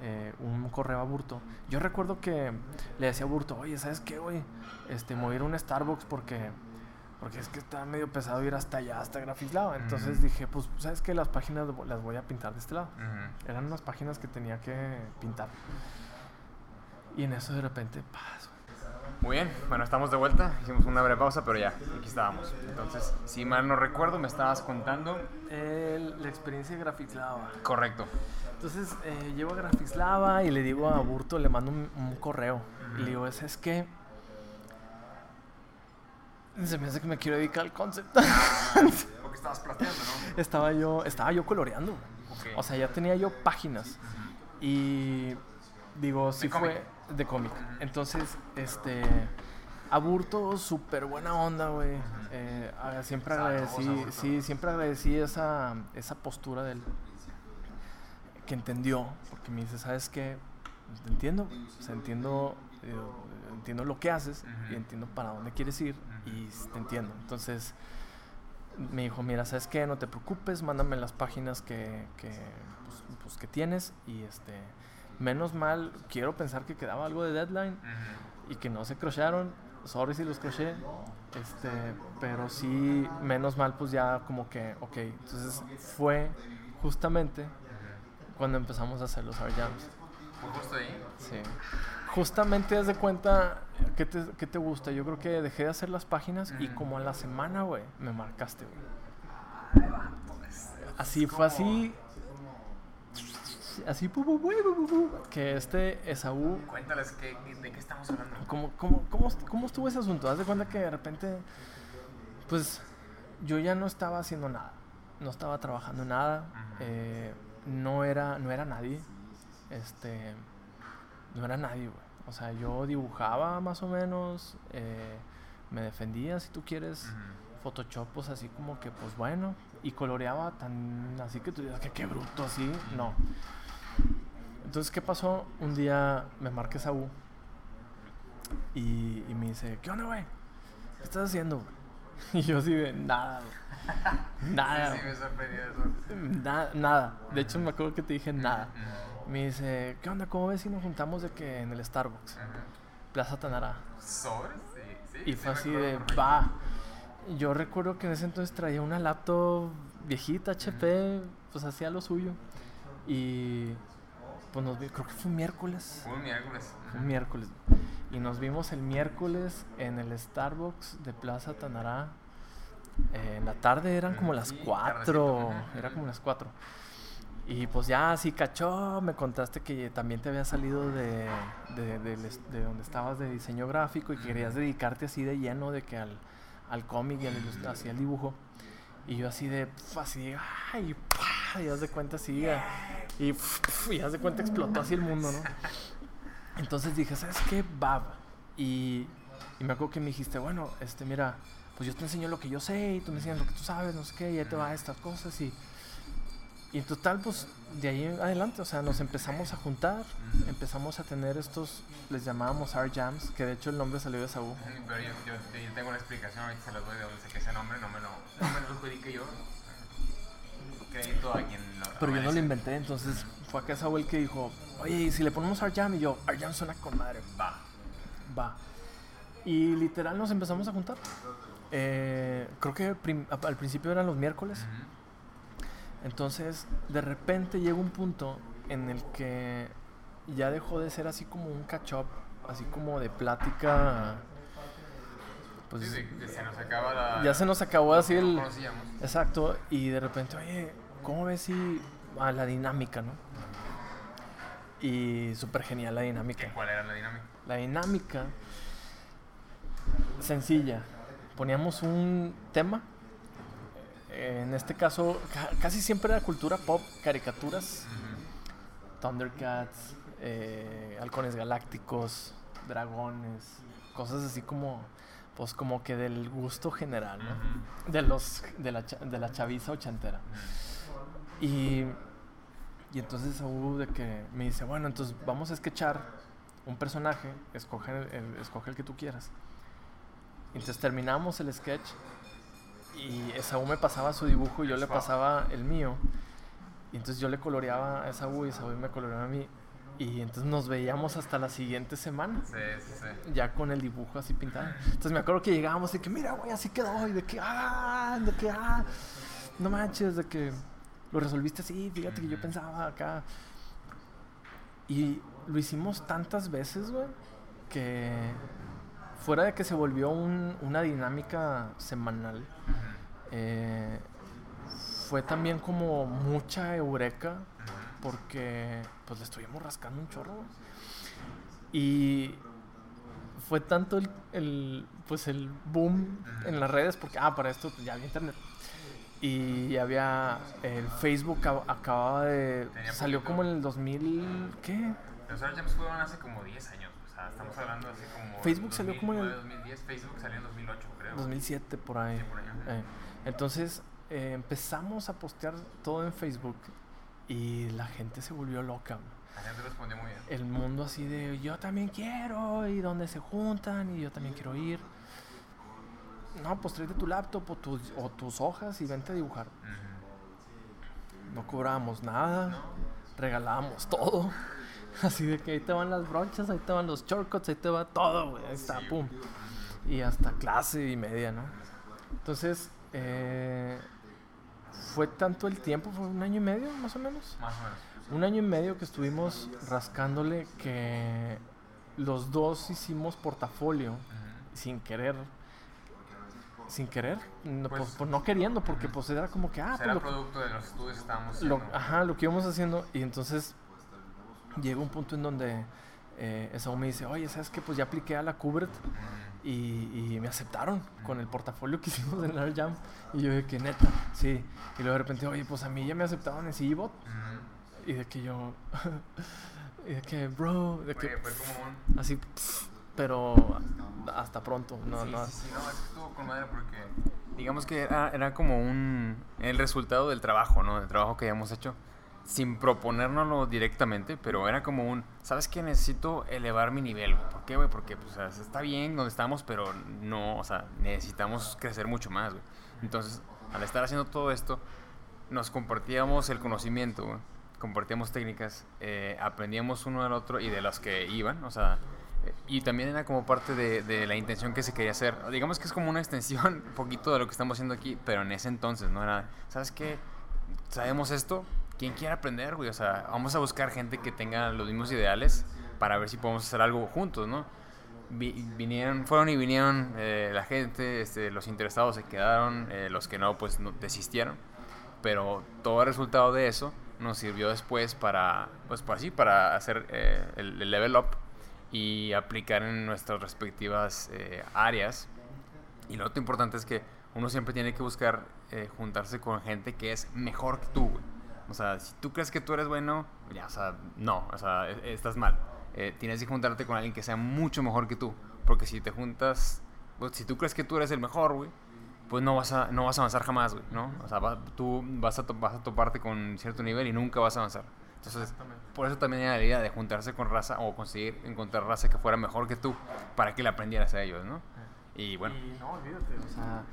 Speaker 2: eh, un correo a Burto. Yo recuerdo que le decía a Burto, oye, ¿sabes qué, güey? Este, me voy a ir a un Starbucks porque, porque es que está medio pesado ir hasta allá, hasta Graphislava. Entonces dije, pues, ¿sabes qué? Las páginas las voy a pintar de este lado. Eran unas páginas que tenía que pintar. Y en eso de repente, paz.
Speaker 1: Muy bien, bueno, estamos de vuelta. Hicimos una breve pausa, pero ya, aquí estábamos. Entonces, si mal no recuerdo, me estabas contando.
Speaker 2: El- la experiencia de Graphislava.
Speaker 1: Correcto.
Speaker 2: Entonces eh, llego a Graphislava y le digo a Burto, le mando un, un correo. Y le digo, "Ese es que se me hace que me quiero dedicar al concept. *laughs*
Speaker 1: Porque estabas plateando, ¿no?
Speaker 2: estaba yo, estaba yo coloreando. O sea, ya tenía yo páginas. Y digo,
Speaker 1: cómic.
Speaker 2: fue de cómic. Entonces, este a Burto súper buena onda, güey. Eh, siempre agradecí,
Speaker 1: Aburto.
Speaker 2: sí, siempre agradecí esa, esa postura de él. Que entendió, porque me dice, ¿sabes qué? Te entiendo, o sea, entiendo, eh, entiendo lo que haces y entiendo para dónde quieres ir y te entiendo. Entonces, me dijo, mira, ¿sabes qué? No te preocupes, mándame las páginas que, que, pues, pues, que tienes y este, menos mal, quiero pensar que quedaba algo de deadline y que no se crochearon. Sorry si los croché. Este, pero sí, menos mal, pues ya como que, ok. Entonces fue justamente cuando empezamos a hacer los art jams.
Speaker 1: Fue justo ahí.
Speaker 2: Sí. Justamente haz de cuenta, ¿qué te, qué te gusta? Yo creo que dejé de hacer las páginas y como a la semana, güey, me marcaste, güey.
Speaker 1: Pues,
Speaker 2: Así fue así. Así, pu, que este Esaú
Speaker 1: Cuéntales de qué estamos hablando.
Speaker 2: ¿Cómo, cómo, cómo, cómo estuvo ese asunto? Haz de cuenta que de repente, pues yo ya no estaba haciendo nada, no estaba trabajando nada, eh, no, era, no era nadie. este, no era nadie, güey. O sea, yo dibujaba más o menos, eh, me defendía, si tú quieres. Photoshop, pues así como que, pues bueno, y coloreaba tan así que tú digas que qué bruto, así, no. Entonces, ¿qué pasó? Un día me marca Saúl y, y me dice, ¿qué onda, güey? ¿Qué estás haciendo, güey? *laughs* Y yo así de, nada, güey. *laughs* Nada,
Speaker 1: Sí, sí, me sorprendió eso.
Speaker 2: Na- nada. De hecho, me acuerdo que te dije nada. Me dice, ¿qué onda? ¿Cómo ves si nos juntamos de que en el Starbucks? Plaza Tanara.
Speaker 1: ¿Sobres? Sí, sí.
Speaker 2: Y fue así de, va. Yo recuerdo que en ese entonces traía una laptop viejita, HP, pues hacía lo suyo. Y pues nos creo que fue un miércoles.
Speaker 1: Fue un miércoles.
Speaker 2: Fue un miércoles. Y nos vimos el miércoles en el Starbucks de Plaza Tanará. Eh, en la tarde eran como las
Speaker 1: Sí,
Speaker 2: 4.
Speaker 1: tardecito, ujú,
Speaker 2: Era como las 4. Y pues ya así cachó, me contaste que también te había salido de, de, donde estabas de diseño gráfico y que querías dedicarte así de lleno de que al, al cómic y al, hacia el dibujo. Y yo así de, pf, así de, ay, pa, y haz de cuenta así, y, pf, pf, y haz de cuenta explotó así el mundo, ¿no? Entonces dije, ¿sabes qué? Bab. Y, y me acuerdo que me dijiste, bueno, este, mira, pues yo te enseño lo que yo sé y tú me enseñas lo que tú sabes, no sé qué, y ahí te va estas cosas. Y, y total, pues de ahí adelante, o sea, nos empezamos a juntar, empezamos a tener estos, les llamábamos Art Jams, que de hecho el nombre salió de Saúl.
Speaker 1: Pero yo, yo, yo tengo una explicación, ahorita se las doy de dónde saqué ese nombre, no me lo, no me lo adjudiqué yo. Crédito a quien lo
Speaker 2: Pero yo no lo inventé, entonces fue acá Saúl que dijo, oye, ¿y si le ponemos Art Jam? Y yo, Art Jam suena con madre,
Speaker 1: Va.
Speaker 2: va. Y literal nos empezamos a juntar. Eh, creo que al principio eran los miércoles.
Speaker 1: Ujú.
Speaker 2: Entonces, de repente llega un punto en el que ya dejó de ser así como un catch up, así como de plática. Pues
Speaker 1: Sí, de- de- se nos acaba la.
Speaker 2: ya se nos acabó así
Speaker 1: no
Speaker 2: el.
Speaker 1: conocíamos.
Speaker 2: Exacto, y de repente, oye, ¿cómo ves si. a la dinámica, ¿no? Y súper genial la dinámica.
Speaker 1: ¿Cuál era la dinámica?
Speaker 2: La dinámica, sencilla. Poníamos un tema. Eh, En este caso, ca- casi siempre era cultura pop, caricaturas. Thundercats, eh, halcones galácticos, dragones, cosas así como, pues como que del gusto general, ¿no? De los, de la, de la chaviza ochentera. Y, y entonces hubo de que me dice, bueno, entonces vamos a sketchar un personaje, escoge el, el- escoge el que tú quieras. Entonces terminamos el sketch y Esaú me pasaba su dibujo y yo le pasaba el mío. Y entonces yo le coloreaba a Esaú y Esaú me coloreaba a mí. Y entonces nos veíamos hasta la siguiente semana
Speaker 1: Sí, sí, sí.
Speaker 2: ya con el dibujo así pintado. Entonces me acuerdo que llegábamos y que, mira, güey, así quedó. Y de que, ah, de que, ah, no manches, de que lo resolviste así. Fíjate que yo pensaba acá. Y lo hicimos tantas veces, güey, que fuera de que se volvió un- una dinámica semanal. Eh, fue también como mucha eureka porque pues le estuvimos rascando un chorro. Y fue tanto el, el, pues el boom en las redes, porque ah, para esto pues, ya había internet. Y había el Facebook ac- acababa de
Speaker 1: Tenía
Speaker 2: salió
Speaker 1: poquito.
Speaker 2: como en el 2000, ¿qué?
Speaker 1: Los Art Jams fueron hace como 10 años. O sea, estamos hablando así como.
Speaker 2: Facebook salió como en el-
Speaker 1: 2009, 2010. Facebook salió en 2008, creo.
Speaker 2: 2007 por ahí.
Speaker 1: Sí, por ahí.
Speaker 2: Eh, entonces eh, empezamos a postear todo en Facebook y la gente se volvió loca.
Speaker 1: La gente respondió muy bien.
Speaker 2: el mundo así de yo también quiero y donde se juntan y yo también quiero ir. No, pues tráete tu laptop o tus, o tus hojas y vente a dibujar. No cobrábamos nada,
Speaker 1: ¿No?
Speaker 2: regalábamos todo. *laughs* Así de que ahí te van las brochas, ahí te van los shortcuts, ahí te va todo, güey. Ahí está, pum. Y hasta clase y media, ¿no? Entonces, eh, fue tanto el tiempo, fue un año y medio más o menos.
Speaker 1: Más o menos.
Speaker 2: Un año y medio que estuvimos rascándole que los dos hicimos portafolio sin querer. Sin querer, no,
Speaker 1: Pues-
Speaker 2: pues, pues no queriendo, porque pues era como que, ah, pues lo,
Speaker 1: producto de los estudios que estábamos
Speaker 2: lo-
Speaker 1: haciendo.
Speaker 2: ajá, lo que íbamos haciendo. Y entonces llega un punto en donde eh, Esaú me dice, oye, ¿sabes qué? Pues ya apliqué a la Kubert y, y me aceptaron con el portafolio que *laughs* hicimos en Art Jam. Y yo de que neta, sí. Y luego de repente, oye, pues a mí ya me aceptaron en Cibot. Y de que yo, *laughs* Y de que, bro, de que, así, pero hasta pronto. No,
Speaker 1: sí,
Speaker 2: no.
Speaker 1: sí, sí, no, es que estuvo con madre porque... Digamos que era, era como un... El resultado del trabajo, ¿no? Del trabajo que habíamos hecho. Sin proponérnoslo directamente, pero era como un... ¿Sabes qué? Necesito elevar mi nivel. ¿Por qué, güey? Porque, pues, o sea, está bien donde estamos, pero no... O sea, necesitamos crecer mucho más, güey. Entonces, al estar haciendo todo esto, nos compartíamos el conocimiento. Compartíamos técnicas, eh, aprendíamos uno del otro y de los que iban, o sea, y también era como parte de, de la intención que se quería hacer. Digamos que es como una extensión *laughs* un poquito de lo que estamos haciendo aquí, pero en ese entonces, ¿no? Era, ¿sabes qué? Sabemos esto, ¿quién quiere aprender, güey? O sea, vamos a buscar gente que tenga los mismos ideales para ver si podemos hacer algo juntos, ¿no? Vi- vinieron, fueron y vinieron eh, la gente, este, los interesados se quedaron, eh, los que no, pues no, desistieron. Pero todo el resultado de eso nos sirvió después para, pues para, sí, para hacer eh, el, el level up y aplicar en nuestras respectivas eh, áreas. Y lo otro importante es que uno siempre tiene que buscar eh, juntarse con gente que es mejor que tú, güey. O sea, si tú crees que tú eres bueno, ya, o sea, no, o sea, e- estás mal. Eh, tienes que juntarte con alguien que sea mucho mejor que tú. Porque si te juntas, pues, si tú crees que tú eres el mejor, güey, pues no vas a, no vas a avanzar jamás, güey, ¿no? O sea, va- tú vas a, to- vas a toparte con cierto nivel y nunca vas a avanzar. Entonces, por eso también era la idea de juntarse con raza o conseguir encontrar raza que fuera mejor que tú para que le aprendieras a ellos, ¿no? Y bueno,
Speaker 2: Y no, olvídate, o sea,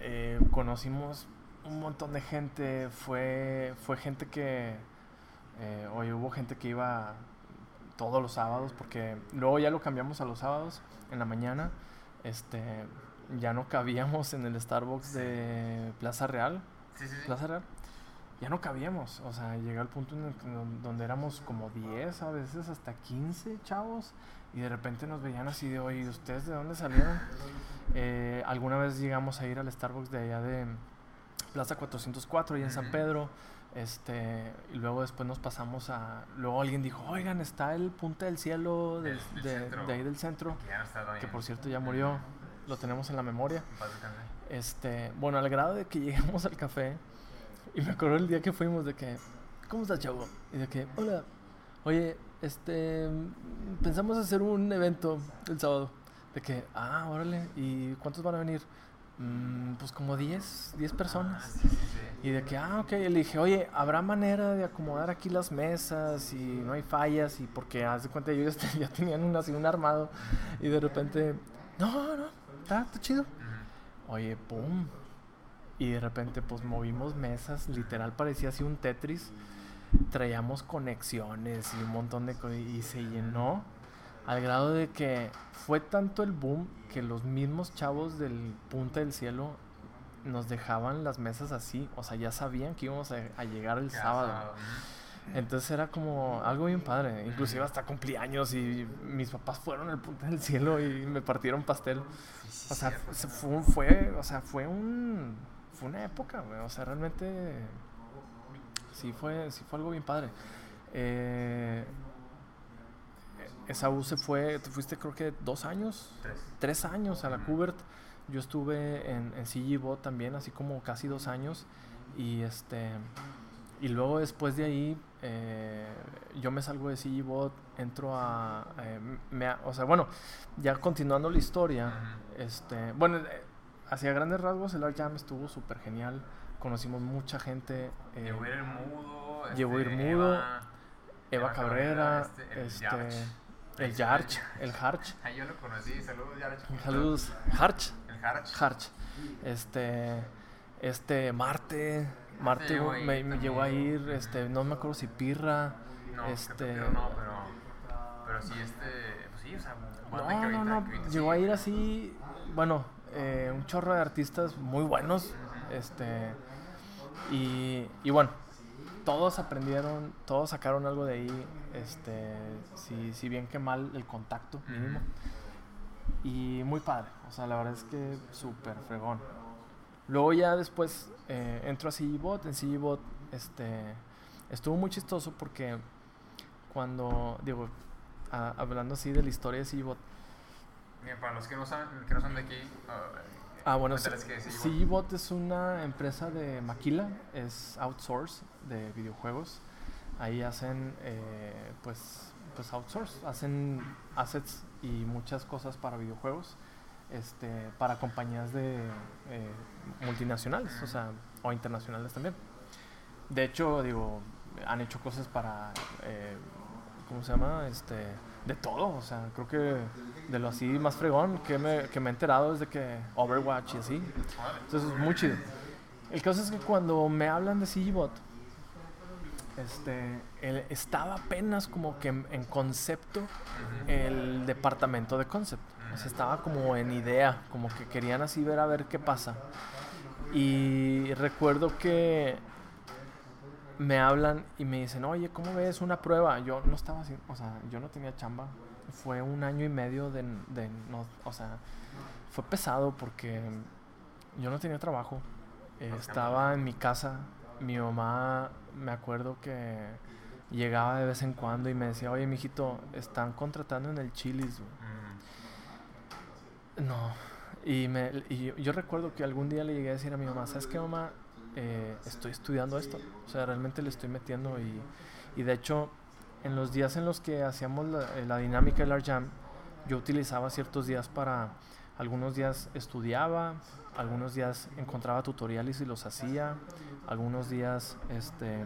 Speaker 2: eh, conocimos un montón de gente, fue, fue gente que, eh, oye, hubo gente que iba todos los sábados, porque luego ya lo cambiamos a los sábados en la mañana, este, ya no cabíamos en el Starbucks de Plaza Real,
Speaker 1: sí, sí, sí.
Speaker 2: Plaza Real, ya no cabíamos, o sea, llega el punto en el que don- donde éramos como 10, a veces hasta 15 chavos, y de repente nos veían así de, oye, ¿ustedes de dónde salieron? *laughs* Eh, alguna vez llegamos a ir al Starbucks de allá de Plaza 404, y en San. Pedro, este, y luego después nos pasamos a, luego alguien dijo, oigan, está el Punta del Cielo del-
Speaker 1: Del- del
Speaker 2: de, ahí del centro,
Speaker 1: Que ya no está
Speaker 2: que
Speaker 1: todavía.
Speaker 2: por cierto ya murió, lo tenemos en la memoria. Este, bueno, al grado de que *laughs* llegamos al café y me acuerdo el día que fuimos de que, ¿cómo estás, chavo? Y de que, hola, oye, este, pensamos hacer un evento el sábado. De que, ah, órale, ¿y cuántos van a venir? "Mm, pues como 10, 10
Speaker 1: Ah,
Speaker 2: personas.
Speaker 1: sí, sí, sí.
Speaker 2: Y de que, ah, ok, le dije, oye, ¿habrá manera de acomodar aquí las mesas y no hay fallas? Y porque, haz de cuenta, ellos ya, *laughs* ya tenían un, así un armado y de repente, no, no, está, está chido. Oye, pum. Y de repente, pues movimos mesas, literal parecía así un Tetris. Traíamos conexiones y un montón de cosas. Y se llenó al grado de que fue tanto el boom que los mismos chavos del Punta del Cielo nos dejaban las mesas así. O sea, ya sabían que íbamos a, a llegar el sábado. Entonces era como algo bien padre. Inclusive hasta cumpleaños y mis papás fueron al Punta del Cielo y me partieron pastel. O sea, fue, o sea, fue un, fue una época. O sea, realmente, sí fue, sí fue algo bien padre. Eh, esa U se fue, te fuiste creo que dos años,
Speaker 1: Tres.
Speaker 2: tres años a la. Cubert. Yo estuve en, en CG Bot también, así como casi dos años. Y este, y luego después de ahí, eh, yo me salgo de CG Bot, entro a, eh, me o sea, bueno, ya continuando la historia, este, bueno, eh, hacia grandes rasgos el Art Jam estuvo súper genial. Conocimos mucha gente. eh,
Speaker 1: Llegó a ir mudo. este,
Speaker 2: llegó a ir mudo,
Speaker 1: Eva,
Speaker 2: Eva Cabrera,
Speaker 1: este, el
Speaker 2: este,
Speaker 1: Yarch.
Speaker 2: El Yarch, el Harch.
Speaker 1: Ahí yo lo conocí. Saludos, Yarch.
Speaker 2: Saludos, Harch,
Speaker 1: El Harch.
Speaker 2: Harch. Este, este, Marte, Marte
Speaker 1: llegó
Speaker 2: me, me llegó a ir, este, no me acuerdo si Pirra,
Speaker 1: No,
Speaker 2: este,
Speaker 1: no, pero, pero sí, este, pues sí, o sea,
Speaker 2: no, no,
Speaker 1: ahorita-
Speaker 2: llegó a ir así, bueno, eh, un chorro de artistas muy buenos, este, y, y bueno, todos aprendieron, todos sacaron algo de ahí, este, si, si bien que mal el contacto mínimo, y muy padre, o sea, la verdad es que súper fregón. Luego ya después eh, entro a CGBot, en CGBot, este, estuvo muy chistoso porque cuando, digo, a- hablando así de la historia de CGBot,
Speaker 1: para los que no saben, que no son de aquí,
Speaker 2: Ah, bueno.
Speaker 1: CGBot
Speaker 2: es una empresa de maquila, es outsource de videojuegos. Ahí hacen eh, pues, pues outsource, hacen assets y muchas cosas para videojuegos este, para compañías de eh, multinacionales, o sea, o internacionales también. De hecho, digo, han hecho cosas para, eh, ¿cómo se llama? Este, de todo, o sea, creo que de lo así más fregón que me, que me he enterado es de que Overwatch y así. Entonces es muy chido. El caso es que cuando me hablan de CGBot, este, estaba apenas como que en, concepto el departamento de concept. O sea, estaba como en idea, como que querían así ver a ver qué pasa. Y recuerdo que me hablan y me dicen, oye, ¿cómo ves una prueba? Yo no estaba así, o sea, yo no tenía chamba. Fue un año y medio de, de no, o sea, fue pesado porque yo no tenía trabajo. estaba en mi casa. Mi mamá, me acuerdo que llegaba de vez en cuando y me decía, oye, mijito, están contratando en el Chili's. No. Y, me, y yo recuerdo que algún día le llegué a decir a mi mamá, ¿sabes qué, mamá? Eh, estoy estudiando esto. O sea, realmente le estoy metiendo y, y de hecho, en los días en los que hacíamos la, eh, la dinámica del Jam, yo utilizaba ciertos días para, algunos días estudiaba, algunos días encontraba tutoriales y los hacía, algunos días este,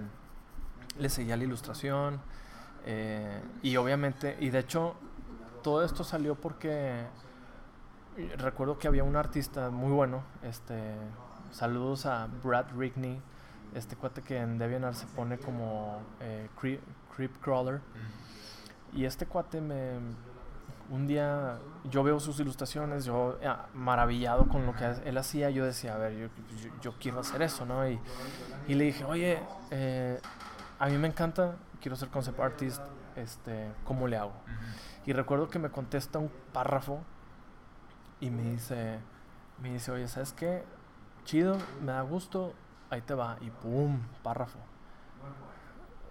Speaker 2: le seguía la ilustración eh, y obviamente, y de hecho, todo esto salió porque recuerdo que había un artista muy bueno, este, saludos a Brad Rigney, este cuate que en DeviantArt se pone como eh, creep, Crawler. Y este cuate me... Un día yo veo sus ilustraciones, yo ah, maravillado con lo que él hacía, yo decía, a ver, yo, quiero hacer eso, ¿no? Y, y le dije, oye, eh, a mí me encanta, quiero ser concept artist, este, ¿cómo le hago? Y recuerdo que me contesta un párrafo y me dice, me dice, oye, ¿sabes qué? Chido, me da gusto, ahí te va. Y ¡pum! Párrafo.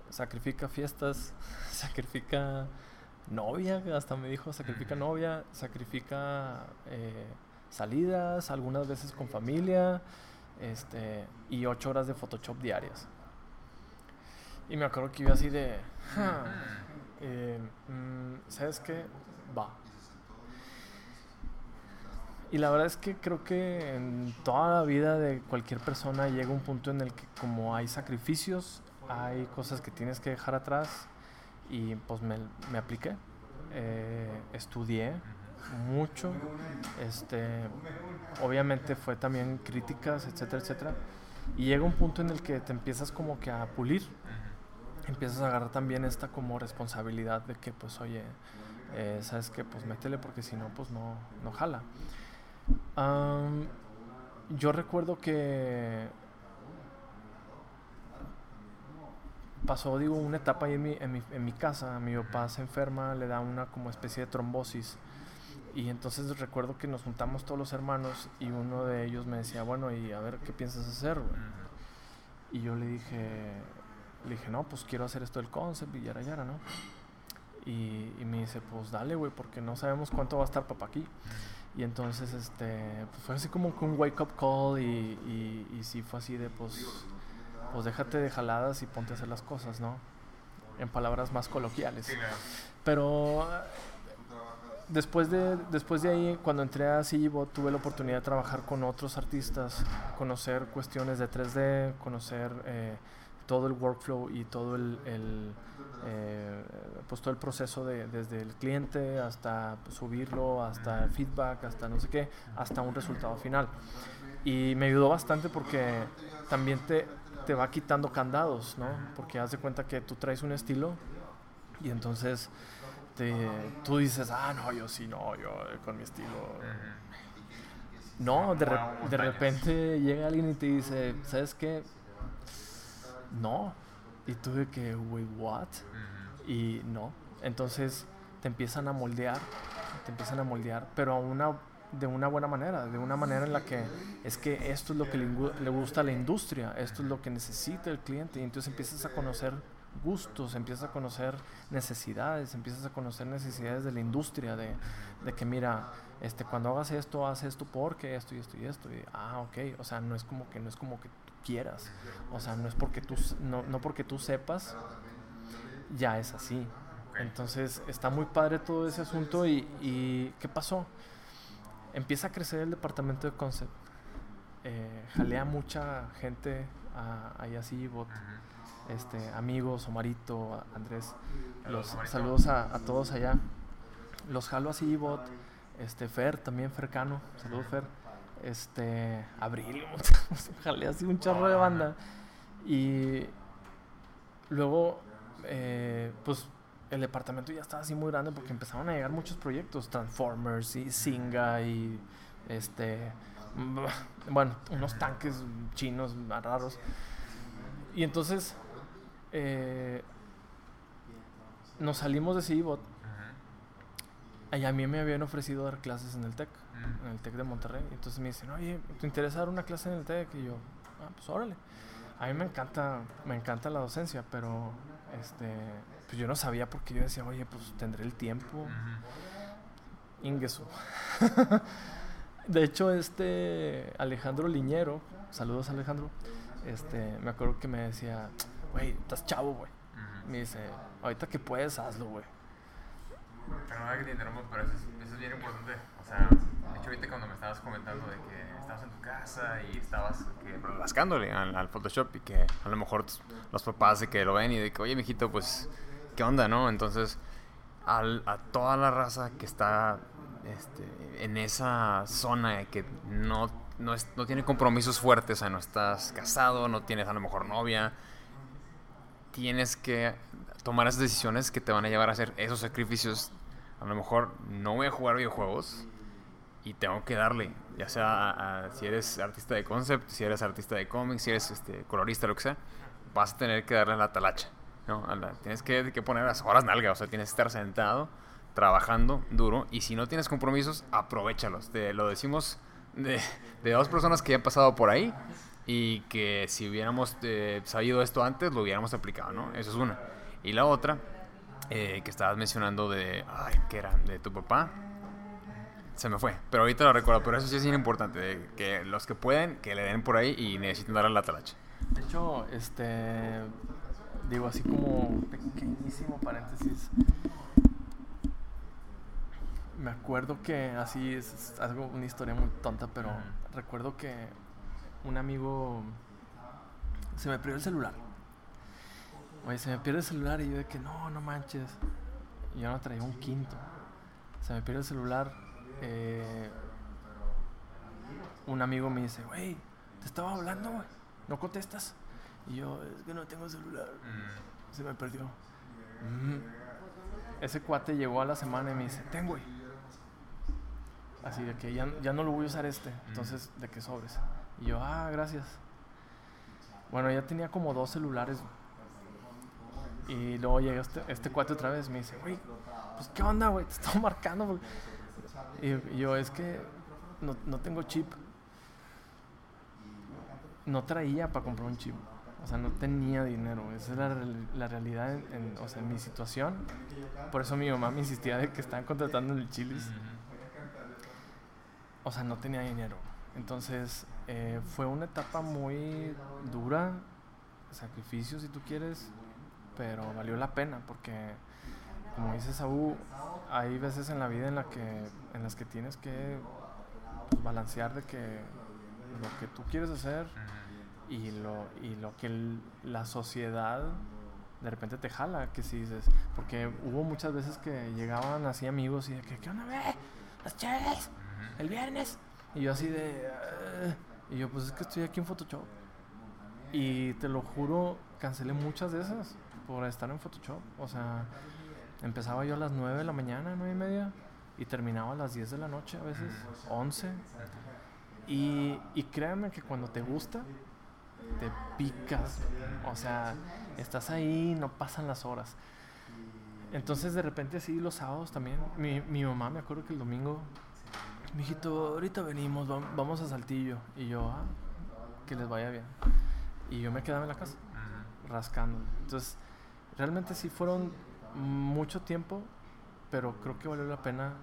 Speaker 2: Sacrifica fiestas, *laughs* sacrifica novia, hasta me dijo, sacrifica novia, sacrifica eh, salidas, algunas veces con familia, este, y ocho horas de Photoshop diarias. Y me acuerdo que iba así de, eh, mm, ¿sabes qué? Va, y la verdad es que creo que en toda la vida de cualquier persona llega un punto en el que como hay sacrificios, hay cosas que tienes que dejar atrás y pues me, me apliqué. Eh, estudié mucho, este, obviamente fue también críticas, etcétera, etcétera. Y llega un punto en el que te empiezas como que a pulir, empiezas a agarrar también esta como responsabilidad de que pues oye, eh, sabes que pues métele porque si no pues no, no jala yo recuerdo que pasó, digo, una etapa ahí en mi, en mi, en mi casa. Mi papá se enferma, le da una como especie de trombosis. Y entonces recuerdo que nos juntamos todos los hermanos y uno de ellos me decía, bueno, y a ver, ¿qué piensas hacer? Y yo le dije, le dije, no, pues quiero hacer esto del concept y yara yara, ¿no? Y, y me dice, pues dale, güey, porque no sabemos cuánto va a estar papá aquí. Y entonces, este, pues fue así como un wake up call y, y, y sí fue así de, pues, pues déjate de jaladas y ponte a hacer las cosas, ¿no? En palabras más coloquiales. Pero después de, después de ahí, cuando entré a CGBot, tuve la oportunidad de trabajar con otros artistas, conocer cuestiones de 3D, conocer eh, todo el workflow y todo el eh, pues todo el proceso de, desde el cliente hasta subirlo, hasta el feedback, hasta no sé qué, hasta un resultado final. Y me ayudó bastante porque también te, te va quitando candados, ¿no? Porque haz de cuenta que tú traes un estilo y entonces te, tú dices, ah, no, yo sí, no, yo con mi estilo. No, de, de repente llega alguien y te dice, ¿sabes qué? No, y tuve que, wait, what? Y no. Entonces te empiezan a moldear, te empiezan a moldear, pero a una, de una buena manera, de una manera en la que es que esto es lo que le, gusta a la industria, esto es lo que necesita el cliente. Y entonces empiezas a conocer gustos, empiezas a conocer necesidades, empiezas a conocer necesidades de la industria, de, de, que mira, este, cuando hagas esto, haz esto porque esto y esto y esto. Y, ah, ok, o sea, no es como que, no es como que quieras. O sea, no es porque tú, no, no porque tú sepas ya es así. Entonces está muy padre todo ese asunto y, y ¿qué pasó? Empieza a crecer el departamento de concept. Eh, jalea mucha gente a, a Bot, este, amigos, Omarito, Andrés. Los, saludos a, a, todos allá. Los jalo a Bot, este, Fer, también Fercano, saludos Fer. Este, Abril, *laughs* jalea así un chorro de banda. Y luego, eh, pues el departamento ya estaba así muy grande porque empezaron a llegar muchos proyectos, Transformers y Singa y este, *laughs* bueno, unos tanques chinos raros. Y entonces eh, nos salimos de Cibot. Y a mí me habían ofrecido dar clases en el TEC, en el TEC de Monterrey. Entonces me dicen, oye, ¿te interesa dar una clase en el TEC? Y yo, ah, pues órale. A mí me encanta, me encanta la docencia, pero este, pues yo no sabía porque yo decía, oye, pues tendré el tiempo. Uh *laughs* de hecho, este Alejandro Liñero, saludos Alejandro, este, me acuerdo que me decía, güey, estás chavo, güey. Me dice, ahorita que puedes, hazlo, güey.
Speaker 1: Pero no que te interrumpa, pero eso es, bien importante. O sea, de hecho, ahorita cuando me estabas comentando de que estabas en tu casa y estabas que, rascándole al, al, Photoshop y que a lo mejor los papás de que lo ven y de que, oye, mijito, pues qué onda, ¿no? Entonces, a toda la raza que está este, en esa zona que no, no, es, no tiene compromisos fuertes, o sea, no estás casado, no tienes a lo mejor novia, tienes que tomar esas decisiones que te van a llevar a hacer esos sacrificios. A lo mejor no voy a jugar videojuegos y tengo que darle, ya sea si eres artista de concept, si eres artista de cómics, si eres este, colorista, lo que sea, vas a tener que darle la talacha. ¿No? tienes que, poner las horas nalga, o sea, tienes que estar sentado, trabajando duro, y si no tienes compromisos, aprovechalos. Te lo decimos de, de dos personas que han pasado por ahí y que si hubiéramos eh, sabido esto antes, lo hubiéramos aplicado, ¿no? Eso es una. Y la otra, eh, que estabas mencionando de, ay, ¿qué era? De tu papá. Se me fue, pero ahorita lo recuerdo, pero eso sí es importante, que los que pueden, que le den por ahí y necesiten darle la talacha.
Speaker 2: De hecho, este, digo así como pequeñísimo paréntesis. Me acuerdo que así es, algo, una historia muy tonta, pero recuerdo que un amigo se me perdió el celular. Oye, se me pierde el celular y yo de que no, no manches. Y yo no traía un quinto. Se me pierde el celular. Eh, un amigo me dice, güey, te estaba hablando, güey. ¿No contestas? Y yo, es que no tengo celular. Mm. Se me perdió. Mm. Ese cuate llegó a la semana y me dice, tengo, güey. Así de que ya, ya, no lo voy a usar este. Mm. Entonces, de que sobres. Y yo, ah, gracias. Bueno, ya tenía como dos celulares. Y luego llega este, este cuate otra vez y me dice, güey, pues qué onda, güey, te estoy *laughs* marcando. Y, yo, es que no, no tengo chip. No traía para comprar un chip. O sea, no tenía dinero. Esa es la, la realidad en, o sea, en mi situación. Por eso mi mamá me insistía de que estaban contratando en el Chilis. O sea, no tenía dinero. Entonces, eh, fue una etapa muy dura, sacrificio si tú quieres, pero valió la pena porque, como dice Saúl, hay veces en la vida en, la que, en las que tienes que balancear de que lo que tú quieres hacer y lo, y lo que la sociedad de repente te jala, que si dices, porque hubo muchas veces que llegaban así amigos y de que, ¿qué onda, ve? Las chaves, el viernes. Y yo así de, ah", y yo pues es que estoy aquí en Photoshop. Y te lo juro, cancelé muchas de esas por estar en Photoshop. O sea, empezaba yo a las 9 de la mañana, 9 y media, y terminaba a las 10 de la noche, a veces 11. Y, y créanme que cuando te gusta, te picas. O sea, estás ahí, no pasan las horas. Entonces de repente sí, los sábados también. Mi, mi mamá me acuerdo que el domingo, mijito, ahorita venimos, vamos a Saltillo. Y yo, ah, que les vaya bien. Y yo me quedaba en la casa, rascando. Entonces, realmente sí fueron mucho tiempo, pero creo que valió la pena.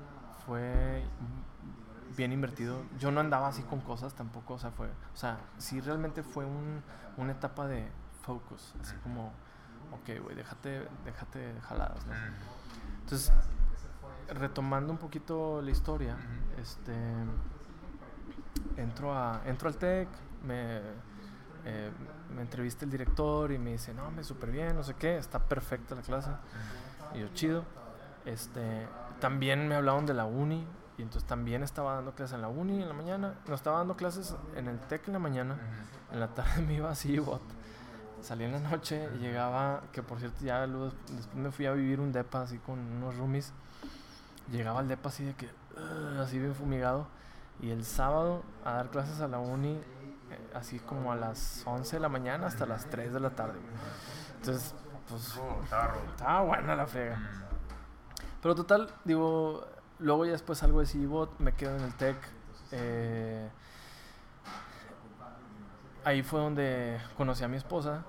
Speaker 2: Fue bien invertido. Yo no andaba así con cosas tampoco, o sea, fue, o sea, sí realmente fue un, una etapa de focus, así como, ok, güey, déjate, déjate jaladas, ¿no? Entonces, retomando un poquito la historia, este, entro, a, entro al TEC, me, eh, me entrevista el director y me dice, no, me súper bien, no sé qué, está perfecta la clase. Y yo, chido. Este, también me hablaron de la uni, y entonces también estaba dando clases en la uni en la mañana. No, estaba dando clases en el TEC en la mañana, en la tarde *laughs* me iba así, bot. Salí en la noche y llegaba, que por cierto ya luego después me fui a vivir un depa así con unos roomies. Llegaba al depa así de que, así bien fumigado. Y el sábado a dar clases a la uni, eh, así como a las 11 de la mañana hasta las 3 de la tarde. Entonces, pues
Speaker 1: estaba
Speaker 2: estaba buena la frega. Pero total, digo, luego ya después salgo de CBOT, me quedo en el TEC. eh, ahí fue donde conocí a mi esposa,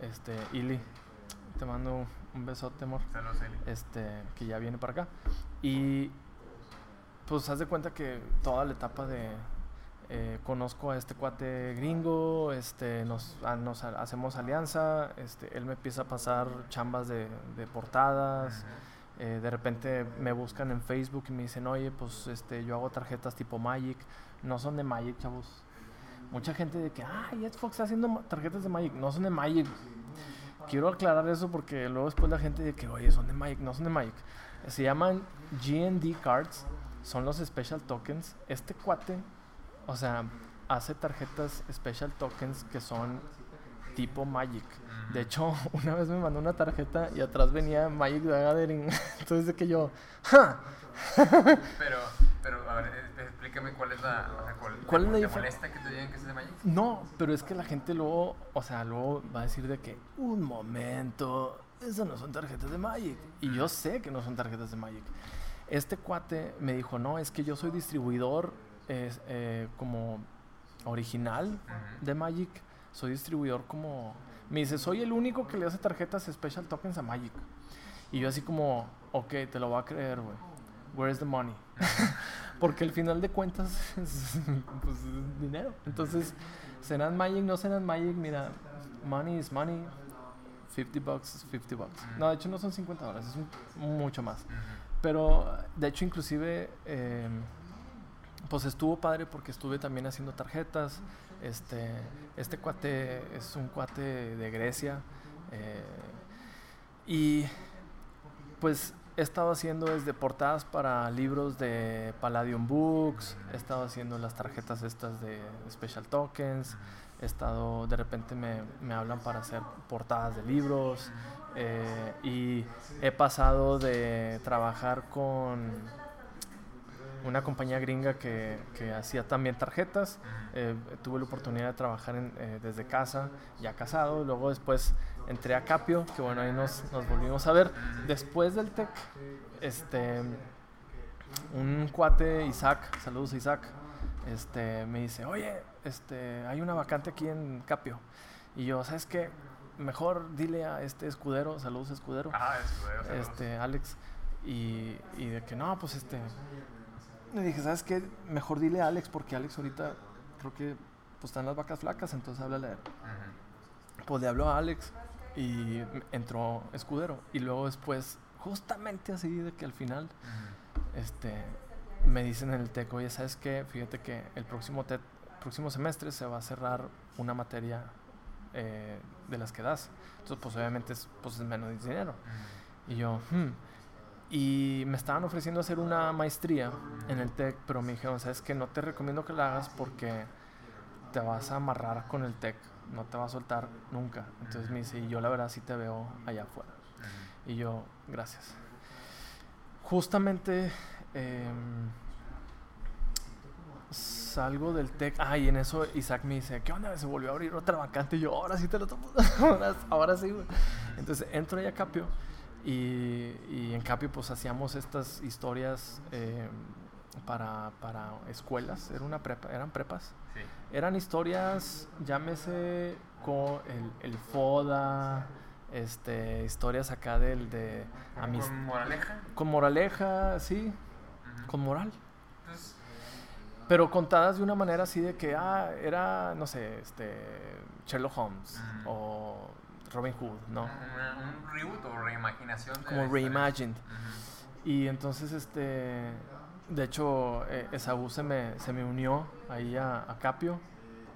Speaker 2: este, Ili. Te mando un besote, amor.
Speaker 1: Saludos, Eli.
Speaker 2: Este, que ya viene para acá. Y pues haz de cuenta que toda la etapa de eh, conozco a este cuate gringo, este, nos, a- nos ha- hacemos alianza, este, él me empieza a pasar chambas de, de portadas. Eh, de repente me buscan en Facebook y me dicen, oye, pues este, yo hago tarjetas tipo Magic. No son de Magic, chavos. Mucha gente de que, ay, Xbox está haciendo tarjetas de Magic. No son de Magic. Quiero aclarar eso porque luego después la gente de que, oye, son de Magic. No son de Magic. Se llaman GND Cards. Son los Special Tokens. Este cuate, o sea, hace tarjetas Special Tokens que son tipo Magic. De hecho, *laughs* una vez me mandó una tarjeta y atrás venía Magic the Gathering. *laughs* Entonces de que yo, ¡ja! *laughs*
Speaker 1: Pero, pero, a ver, eh, explícame cuál es la. O sea, cuál,
Speaker 2: ¿Cuál es la
Speaker 1: ¿Te
Speaker 2: difer-
Speaker 1: molesta que te digan que es de Magic?
Speaker 2: No, pero es que la gente luego, o sea, luego va a decir de que, un momento, eso no son tarjetas de Magic. Y yo sé que no son tarjetas de Magic. Este cuate me dijo, no, es que yo soy distribuidor es, eh, como original
Speaker 1: Ujú.
Speaker 2: de Magic. Soy distribuidor como... Me dice, soy el único que le hace tarjetas Special Tokens a Magic. Y yo así como, ok, te lo voy a creer, güey. Where's the money? *laughs* Porque al final de cuentas es, *laughs* pues, es dinero. Entonces, serán Magic, no serán Magic, mira, money is money. 50 bucks is 50 bucks. No, de hecho no son 50 dólares, es un- mucho más. Pero, de hecho, inclusive, eh, pues estuvo padre porque estuve también haciendo tarjetas. Este, este cuate es un cuate de Grecia. eh, y pues he estado haciendo desde portadas para libros de Palladium Books. He estado haciendo las tarjetas estas de Special Tokens. He estado, de repente me, me hablan para hacer portadas de libros. eh, y he pasado de trabajar con una compañía gringa que, que hacía también tarjetas. Eh, tuve la oportunidad de trabajar en, eh, desde casa, ya casado. Luego después entré a Capio, que bueno, ahí nos, nos volvimos a ver. Después del TEC, este, un cuate, Isaac, saludos a Isaac, este, me dice, oye, este, hay una vacante aquí en Capio. Y yo, ¿sabes qué? Mejor dile a este escudero, saludos escudero,
Speaker 1: Ah, escudero, saludos.
Speaker 2: este, Alex, y, y de que no, pues este. Le dije, ¿sabes qué? Mejor dile a Alex, porque Alex ahorita creo que pues están las vacas flacas, entonces háblale a él.
Speaker 1: Ujú.
Speaker 2: Pues le habló a Alex y entró Escudero. Y luego después, justamente así de que al final, este, me dicen en el TEC, oye, ¿sabes qué? Fíjate que el próximo, te- próximo semestre se va a cerrar una materia eh, de las que das. Entonces, pues obviamente es, pues, es menos dinero. Y yo, hmm. Y me estaban ofreciendo hacer una maestría en el TEC, pero me dijeron, ¿sabes qué? No te recomiendo que la hagas porque te vas a amarrar con el TEC, no te va a soltar nunca. Entonces me dice, y yo la verdad sí te veo allá afuera. Y yo, gracias. Justamente em, salgo del TEC. Ah, y en eso Isaac me dice, ¿qué onda? Se volvió a abrir otra vacante. Y yo, ahora sí te lo tomo. *laughs* ahora, sí. Entonces entro ahí a Capio. Y, y en Capio pues hacíamos estas historias em, para, para escuelas. Era una prepa, eran prepas.
Speaker 1: Sí.
Speaker 2: Eran historias, llámese con el, el FODA, este, historias acá del de
Speaker 1: ¿Con moraleja?
Speaker 2: con moraleja, sí, con moral. Pero contadas de una manera así de que, ah, era, no sé, este, Sherlock Holmes o Robin Hood, ¿no?
Speaker 1: un reboot o reimaginación. De
Speaker 2: Como reimagined. Y entonces, este, de hecho, eh, Esaú se me, se me unió ahí a, a Capio.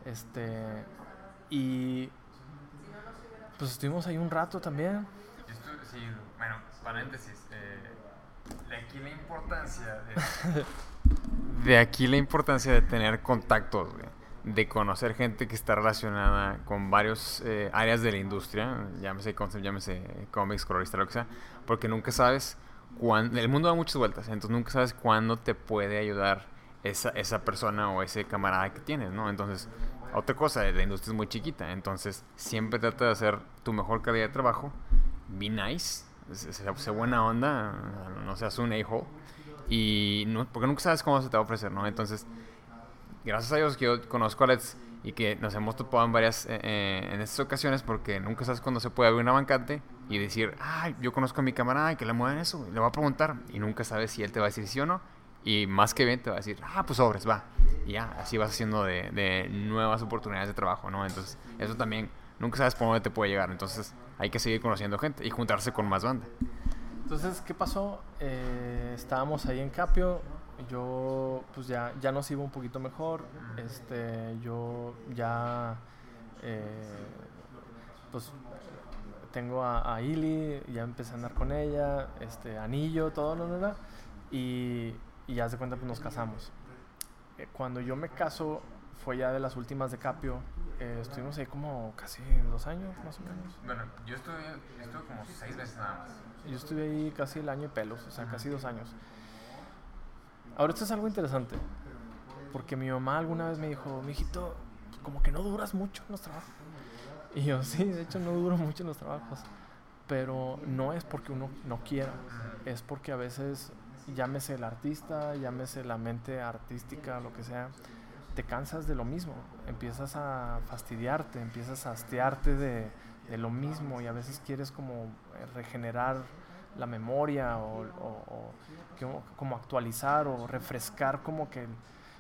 Speaker 2: Este, y pues estuvimos ahí un rato también.
Speaker 1: sí, bueno, paréntesis. Eh, de aquí la importancia de, *laughs* de aquí la importancia de tener contactos, de conocer gente que está relacionada con varios eh, áreas de la industria, llámese concept, llámese cómics, colorista, lo que sea, porque nunca sabes cuándo, el mundo da muchas vueltas, entonces nunca sabes cuándo te puede ayudar esa, esa persona o ese camarada que tienes, ¿no? Entonces, otra cosa, la industria es muy chiquita, entonces siempre trata de hacer tu mejor calidad de trabajo, be nice, sé buena onda, no seas un a-hole, y porque nunca sabes cómo se te va a ofrecer, ¿no? Entonces, gracias a Dios que yo conozco a Let's y que nos hemos topado en varias, eh, eh, en estas ocasiones, porque nunca sabes cuándo se puede abrir una bancante y decir, ay, yo conozco a mi camarada que le mueven eso, y le voy a preguntar, y nunca sabes si él te va a decir sí o no, y más que bien te va a decir, ah, pues sobres, va. Y ya, así vas haciendo de, de nuevas oportunidades de trabajo, ¿no? Entonces, eso también, nunca sabes por dónde te puede llegar. Entonces, hay que seguir conociendo gente y juntarse con más banda.
Speaker 2: Entonces, ¿qué pasó? Eh, estábamos ahí en Capio. Yo, pues ya, ya nos iba un poquito mejor. Este, yo ya, eh, pues tengo a, a, Ili, ya empecé a andar con ella, este, anillo, todo, ¿no? ¿no? Y, y ya se cuenta, pues nos casamos. Eh, cuando yo me caso, fue ya de las últimas de Capio. Eh, estuvimos ahí como casi dos años, más o menos.
Speaker 1: Bueno, yo estuve, estuve como seis meses nada más.
Speaker 2: Yo estuve ahí casi el año y pelos, o sea, casi dos años. Ahora, esto es algo interesante. Porque mi mamá alguna vez me dijo, mijito, como que no duras mucho en los trabajos. Y yo, sí, de hecho no duro mucho en los trabajos. Pero no es porque uno no quiera, es porque a veces llámese el artista, llámese la mente artística, lo que sea, te cansas de lo mismo, empiezas a fastidiarte, empiezas a hastiarte de, lo mismo y a veces quieres como eh, regenerar la memoria o, como actualizar o refrescar como que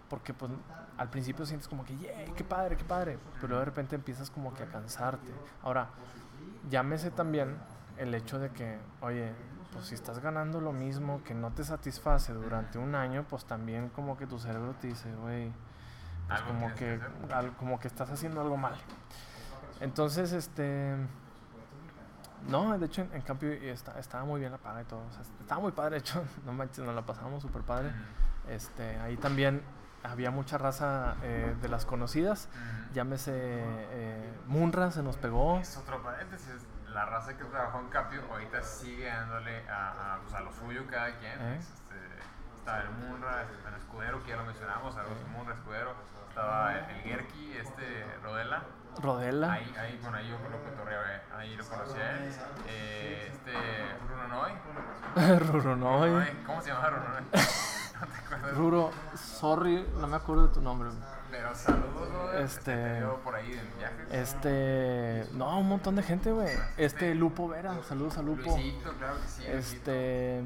Speaker 2: porque pues al principio sientes como que ¡yay! ¡qué padre, qué padre! pero de repente empiezas como que a cansarte ahora llámese también el hecho de que oye pues si estás ganando lo mismo que no te satisface durante un año, pues también como que tu cerebro te dice, güey, pues como que, como que estás haciendo algo mal. Entonces, este... No, de hecho, en, cambio estaba muy bien la paga y todo. estaba muy padre, de hecho, *laughs* no manches, nos la pasamos súper padre. Este, ahí también había mucha raza eh, de las conocidas. Llámese eh, Munra, se nos pegó.
Speaker 1: Es otro paréntesis la raza que trabajó en Capio ahorita sigue dándole a, a, pues a lo suyo cada quien. ¿Eh? Este, estaba el Munra, el Escudero, que ya lo mencionamos, algo. Munra, Escudero. Estaba el, Gerki, este Rodela.
Speaker 2: Rodela.
Speaker 1: Ahí, ahí, bueno, ahí yo lo cotorreo, eh, ahí lo conocí a él. Eh, este, Ruronoy. *laughs*
Speaker 2: Ruronoy.
Speaker 1: ¿Cómo se llama Ruronoy? *laughs*
Speaker 2: no te acuerdas. Ruro, sorry, no me acuerdo de tu nombre.
Speaker 1: Pero saludos,
Speaker 2: Este.
Speaker 1: por ahí.
Speaker 2: Este. No, un montón de gente, güey. Este, Lupo Vera. Saludos a Lupo.
Speaker 1: Luisito, claro que sí.
Speaker 2: Este.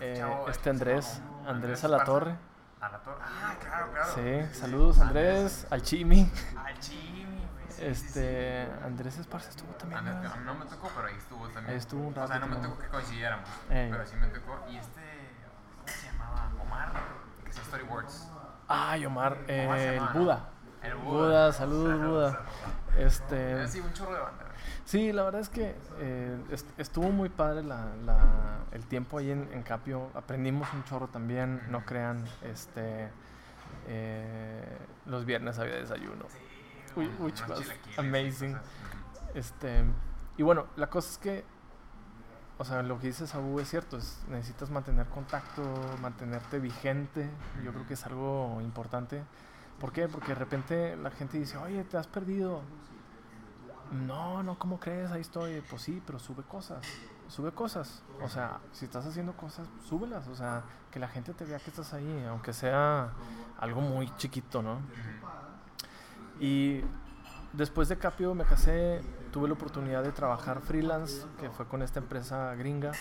Speaker 2: Eh, este Andrés. Andrés a la torre.
Speaker 1: A la torre. Ah, claro, claro.
Speaker 2: Sí, saludos Andrés. Al Chimi.
Speaker 1: Al Chimi,
Speaker 2: este. Andrés Esparza estuvo también.
Speaker 1: ¿no? no me tocó, pero ahí estuvo también.
Speaker 2: Ahí estuvo un rato.
Speaker 1: O sea, no me tocó que coincidiéramos. Pero sí me tocó. Y este. ¿Cómo se llamaba? Omar. Que es Storyworks.
Speaker 2: Ay, Omar, eh, el
Speaker 1: Buda.
Speaker 2: El Buda. saludos Buda. Este,
Speaker 1: sí, un chorro de banda.
Speaker 2: Sí, la verdad es que eh, estuvo muy padre la, el tiempo ahí en, Capio. Aprendimos un chorro también, no crean. Este, eh, los viernes había desayuno. Uy, uy, amazing. Este, y bueno, la cosa es que o sea, lo que dice Sabu es cierto, es, necesitas mantener contacto, mantenerte vigente, yo creo que es algo importante. ¿Por qué? Porque de repente la gente dice, oye, te has perdido. No, no, ¿cómo crees? Ahí estoy. Pues sí, pero sube cosas, sube cosas. O sea, si estás haciendo cosas, súbelas. O sea, que la gente te vea que estás ahí, aunque sea algo muy chiquito, ¿no? Y después de Capio me casé, tuve la oportunidad de trabajar freelance, que fue con esta empresa gringa.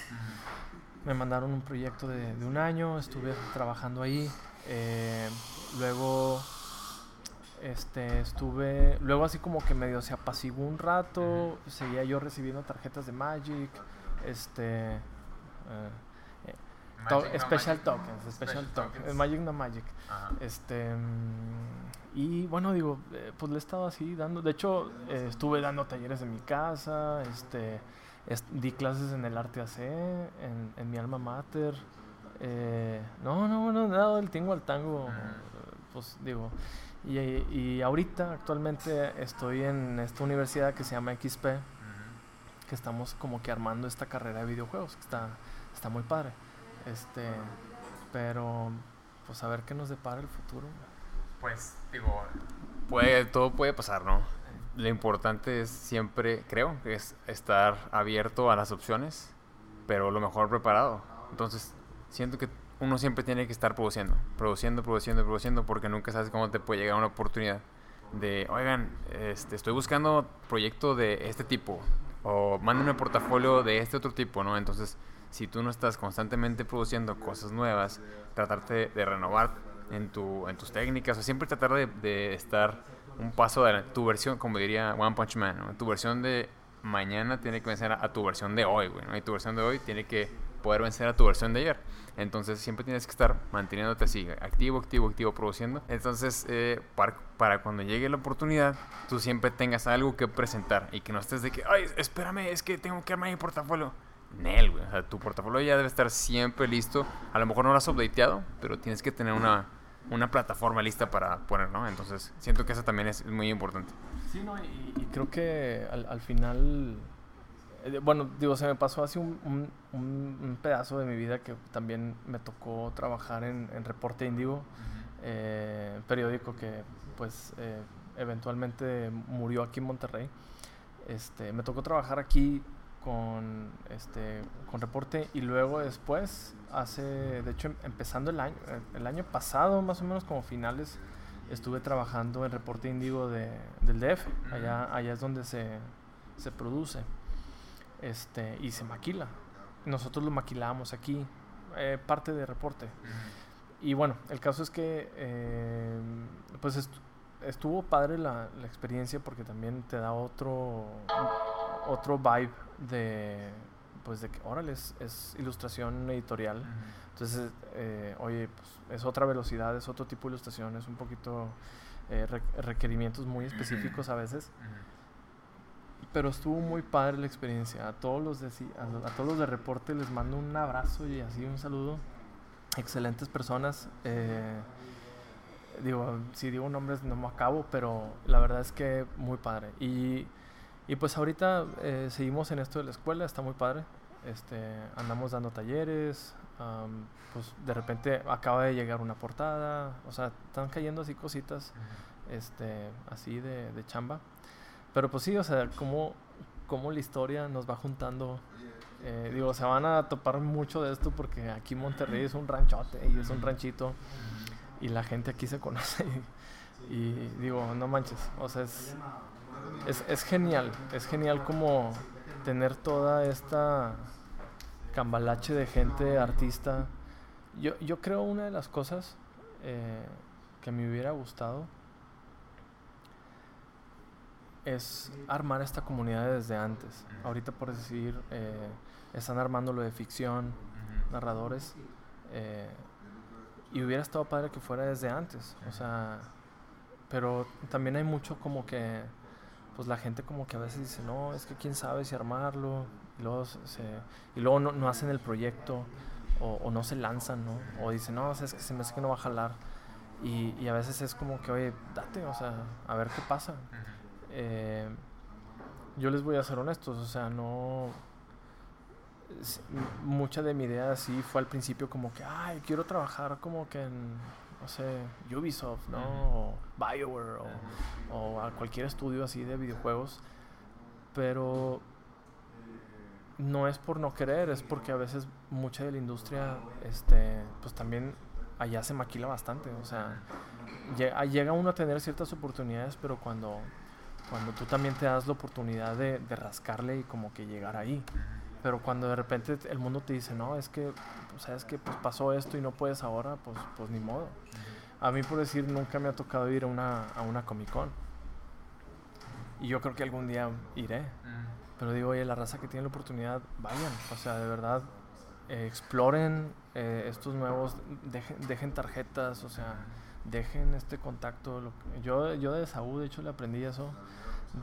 Speaker 2: Me mandaron un proyecto de, un año, estuve trabajando ahí. Eh, luego este, estuve, luego así como que medio se apaciguó un rato, seguía yo recibiendo tarjetas de Magic, este, eh, special tokens, special, tokens, Magic no Magic, este, y bueno, digo, eh, pues le he estado así dando, de hecho, eh, estuve dando talleres en mi casa, este, di clases en el Arte AC, en, en mi alma mater, no, no, no, nada del tingo al tango, pues digo, y, y, ahorita, actualmente, estoy en esta universidad que se llama XP, que estamos como que armando esta carrera de videojuegos, que está, está muy padre. Este, pero, pues a ver qué nos depara el futuro.
Speaker 1: Pues, digo, puede, todo puede pasar, ¿no? Lo importante es siempre, creo, es estar abierto a las opciones, pero lo mejor preparado. Entonces, siento que uno siempre tiene que estar produciendo, produciendo, produciendo, produciendo, porque nunca sabes cómo te puede llegar una oportunidad de, oigan, este, estoy buscando proyecto de este tipo, o mándenme portafolio de este otro tipo, ¿no? Entonces, si tú no estás constantemente produciendo cosas nuevas, tratarte de renovar en, tu, en tus técnicas, o siempre tratar de, de estar un paso de tu versión, como diría One Punch Man, ¿no? Tu versión de mañana tiene que vencer a, tu versión de hoy, güey, ¿no? Y tu versión de hoy tiene que poder vencer a tu versión de ayer. Entonces siempre tienes que estar manteniéndote así, activo, activo, activo, produciendo. Entonces, eh, para, cuando llegue la oportunidad, tú siempre tengas algo que presentar y que no estés de que, ay, espérame, es que tengo que armar mi portafolio. Nel, güey. O sea, tu portafolio ya debe estar siempre listo. A lo mejor no lo has updateado, pero tienes que tener una, una plataforma lista para poner, ¿no? Entonces, siento que eso también es muy importante.
Speaker 2: Sí, no, y, creo que al, al final bueno, digo, se me pasó así un, un, pedazo de mi vida que también me tocó trabajar en, en Reporte Índigo, eh, periódico que pues eh, eventualmente murió aquí en Monterrey. Este, me tocó trabajar aquí con, este, con Reporte y luego después, hace, de hecho em, empezando el año, el año pasado más o menos como finales, estuve trabajando en Reporte Índigo de, del DF, allá, allá es donde se, se produce este, y se maquila. Nosotros lo maquilamos aquí, eh, parte de reporte. Y bueno, el caso es que eh, pues estuvo padre la, la, experiencia porque también te da otro, otro vibe de, pues de que, órale, es, ilustración editorial. Entonces, eh, oye, pues es otra velocidad, es otro tipo de ilustración, es un poquito requerimientos muy específicos a veces pero estuvo muy padre la experiencia. A todos los de, a, todos los de reporte les mando un abrazo y así un saludo. Excelentes personas. Eh, digo, si digo nombres no me acabo, pero la verdad es que muy padre. Y, y pues ahorita eh, seguimos en esto de la escuela, está muy padre. Este, andamos dando talleres, pues de repente acaba de llegar una portada, o sea, están cayendo así cositas, este, así de, de chamba. Pero pues sí, o sea, cómo, cómo la historia nos va juntando. Eh, digo, se van a topar mucho de esto porque aquí Monterrey es un ranchote y es un ranchito y la gente aquí se conoce. *laughs* Y, digo, no manches, o sea, es, es, genial, es genial como tener toda esta cambalache de gente, artista. Yo, yo creo una de las cosas eh, que me hubiera gustado es armar esta comunidad desde antes. Ahorita, por decir, eh, están armando lo de ficción, narradores, eh, y hubiera estado padre que fuera desde antes. O sea, pero también hay mucho como que, pues la gente como que a veces dice, no, es que quién sabe si armarlo, y luego, se, y luego no, hacen el proyecto, o, no se lanzan, ¿no? O dicen, no, es que se me hace que no va a jalar. Y, y a veces es como que, oye, date, o sea, a ver qué pasa. Eh, yo les voy a ser honestos, o sea, no... Mucha de mi idea sí fue al principio como que, ay, quiero trabajar como que en, no sé, Ubisoft, ¿no? O Bioware, o, o a cualquier estudio así de videojuegos. Pero no es por no querer, es porque a veces mucha de la industria, este, pues también allá se maquila bastante. O sea, llega uno a tener ciertas oportunidades, pero cuando cuando tú también te das la oportunidad de, de, rascarle y como que llegar ahí. Pero cuando de repente el mundo te dice, no, es que, pues, sabes que pues pasó esto y no puedes ahora, pues, pues ni modo. A mí, por decir, nunca me ha tocado ir a una, a una Comic Con. Y yo creo que algún día iré. Pero digo, oye, la raza que tiene la oportunidad, vayan. O sea, de verdad, eh, exploren eh, estos nuevos, dejen, dejen, tarjetas, o sea, dejen este contacto. yo, yo de Saúl, de hecho, le aprendí eso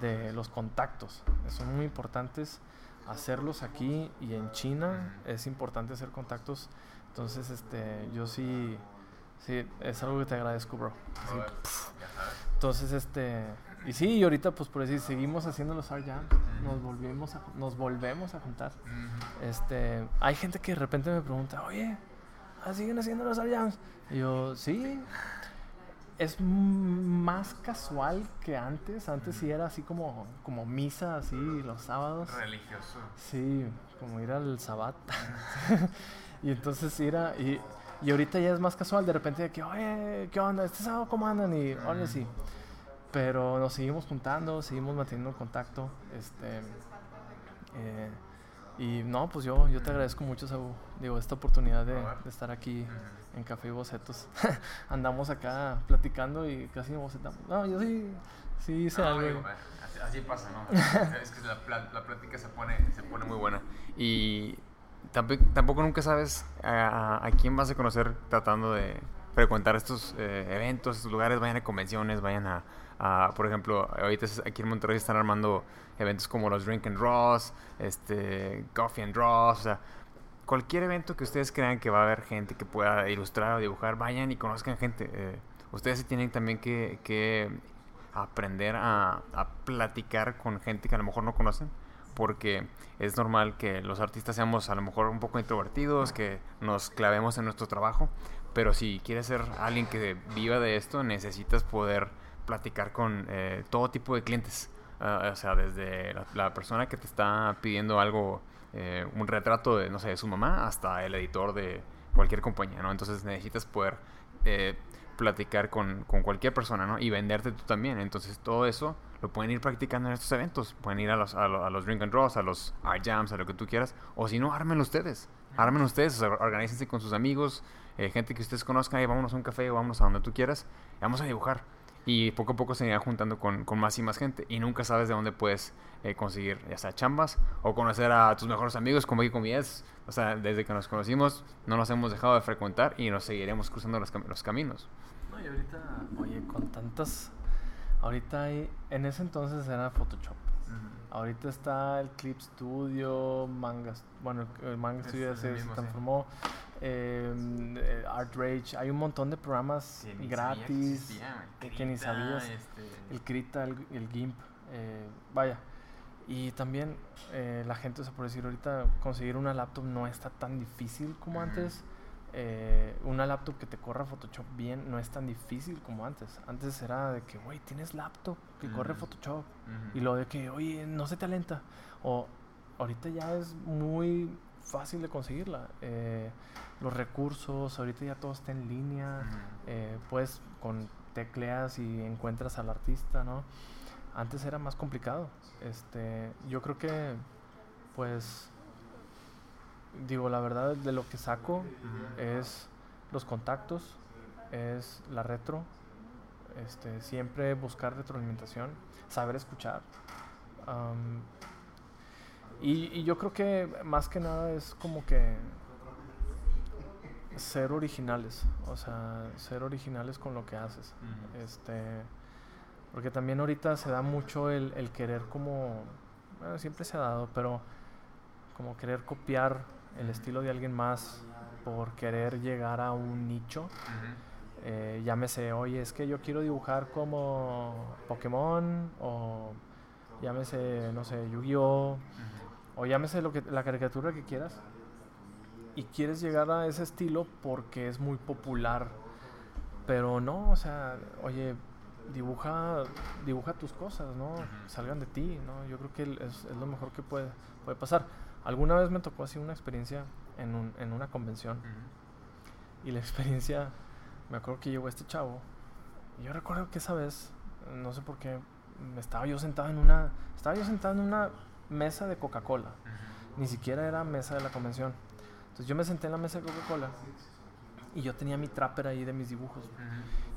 Speaker 2: de los contactos. Son muy importantes hacerlos aquí y en China es importante hacer contactos. Entonces, este, yo sí, sí, es algo que te agradezco, bro. entonces, este, y sí, y ahorita, pues por decir, seguimos haciendo los art jams, nos volvemos a, nos volvemos a juntar. Este, hay gente que de repente me pregunta, oye, ¿ah, ¿siguen haciendo los art jams? Y yo, sí, es más casual que antes. Antes sí era así como, como misa, así los sábados.
Speaker 1: Religioso.
Speaker 2: Sí, como ir al sabbat. *laughs* y entonces ir a... Y, y, ahorita ya es más casual, de repente de que, oye, ¿qué onda? ¿Este sábado cómo andan? Y, oye, sí. Pero nos seguimos juntando, seguimos manteniendo contacto. Este... Eh, y no, pues yo, yo te agradezco mucho, Sabu, digo, esta oportunidad de, de estar aquí en Café y Bocetos. *laughs* Andamos acá platicando y casi bocetamos. No, yo sí, sí hice algo.
Speaker 1: así, pasa, ¿no? *laughs* es que la, la, plática se pone, se pone muy buena. Y tampoco, tampoco nunca sabes a, a, quién vas a conocer tratando de frecuentar estos eh, eventos, estos lugares, vayan a convenciones, vayan a, a, por ejemplo, ahorita aquí en Monterrey están armando eventos como los Drink and Draws, este, Coffee and Draws, o sea, cualquier evento que ustedes crean que va a haber gente que pueda ilustrar o dibujar, vayan y conozcan gente. Eh, ustedes tienen también que, que aprender a, a, platicar con gente que a lo mejor no conocen, porque es normal que los artistas seamos a lo mejor un poco introvertidos, que nos clavemos en nuestro trabajo, pero si quieres ser alguien que viva de esto, necesitas poder platicar con eh, todo tipo de clientes. Ah, o sea, desde la, persona que te está pidiendo algo, eh, un retrato de, no sé, de su mamá, hasta el editor de cualquier compañía, ¿no? Entonces necesitas poder eh, platicar con, con, cualquier persona, ¿no? Y venderte tú también. Entonces todo eso lo pueden ir practicando en estos eventos. Pueden ir a los, a, los, Drink and Draws, a los Art Jams, a lo que tú quieras. O si no, ármenlo ustedes. Ármenlo ustedes, organícense con sus amigos, gente que ustedes conozcan, y vámonos a un café o vámonos a donde tú quieras. Y vamos a dibujar y poco a poco se irá juntando con, con, más y más gente y nunca sabes de dónde puedes eh, conseguir ya sea chambas o conocer a tus mejores amigos como aquí con o sea desde que nos conocimos no nos hemos dejado de frecuentar y nos seguiremos cruzando los, los caminos.
Speaker 2: No y ahorita oye con tantas ahorita hay, en ese entonces era Photoshop. Ahorita está el Clip Studio, Manga, bueno, el Manga Studio se, transformó, em, eh, Art Rage, hay un montón de programas gratis que, ni sabías, este... el Krita, el, GIMP, eh, vaya. Y también eh, la gente, o sea, por decir ahorita, conseguir una laptop no está tan difícil como antes eh, una laptop que te corra Photoshop bien no es tan difícil como antes. Antes era de que, güey, tienes laptop que corre Photoshop. Y lo de que, oye, no se te alenta. O ahorita ya es muy fácil de conseguirla. Eh, los recursos, ahorita ya todo está en línea. Eh, pues con tecleas y encuentras al artista, ¿no? Antes era más complicado. Este, yo creo que, pues, digo, la verdad de lo que saco es los contactos, es la retro, este, siempre buscar retroalimentación, saber escuchar. y, yo creo que más que nada es como que ser originales, o sea, ser originales con lo que haces. Este, porque también ahorita se da mucho el, el querer como, bueno, siempre se ha dado, pero como querer copiar el estilo de alguien más por querer llegar a un nicho. Eh, llámese, oye, es que yo quiero dibujar como Pokémon o llámese, no sé, Yu-Gi-Oh! O llámese lo que, la caricatura que quieras. Y quieres llegar a ese estilo porque es muy popular. Pero no, o sea, oye, dibuja, dibuja tus cosas, ¿no? Salgan de ti, ¿no? Yo creo que es, es lo mejor que puede, puede pasar. Alguna vez me tocó así una experiencia en, un, en una convención. Y la experiencia, me acuerdo que llegó este chavo. Y yo recuerdo que esa vez, no sé por qué, estaba yo sentado en una, estaba yo sentado en una mesa de Coca-Cola. Ni siquiera era mesa de la convención. Entonces yo me senté en la mesa de Coca-Cola Y yo tenía mi trapper ahí de mis dibujos.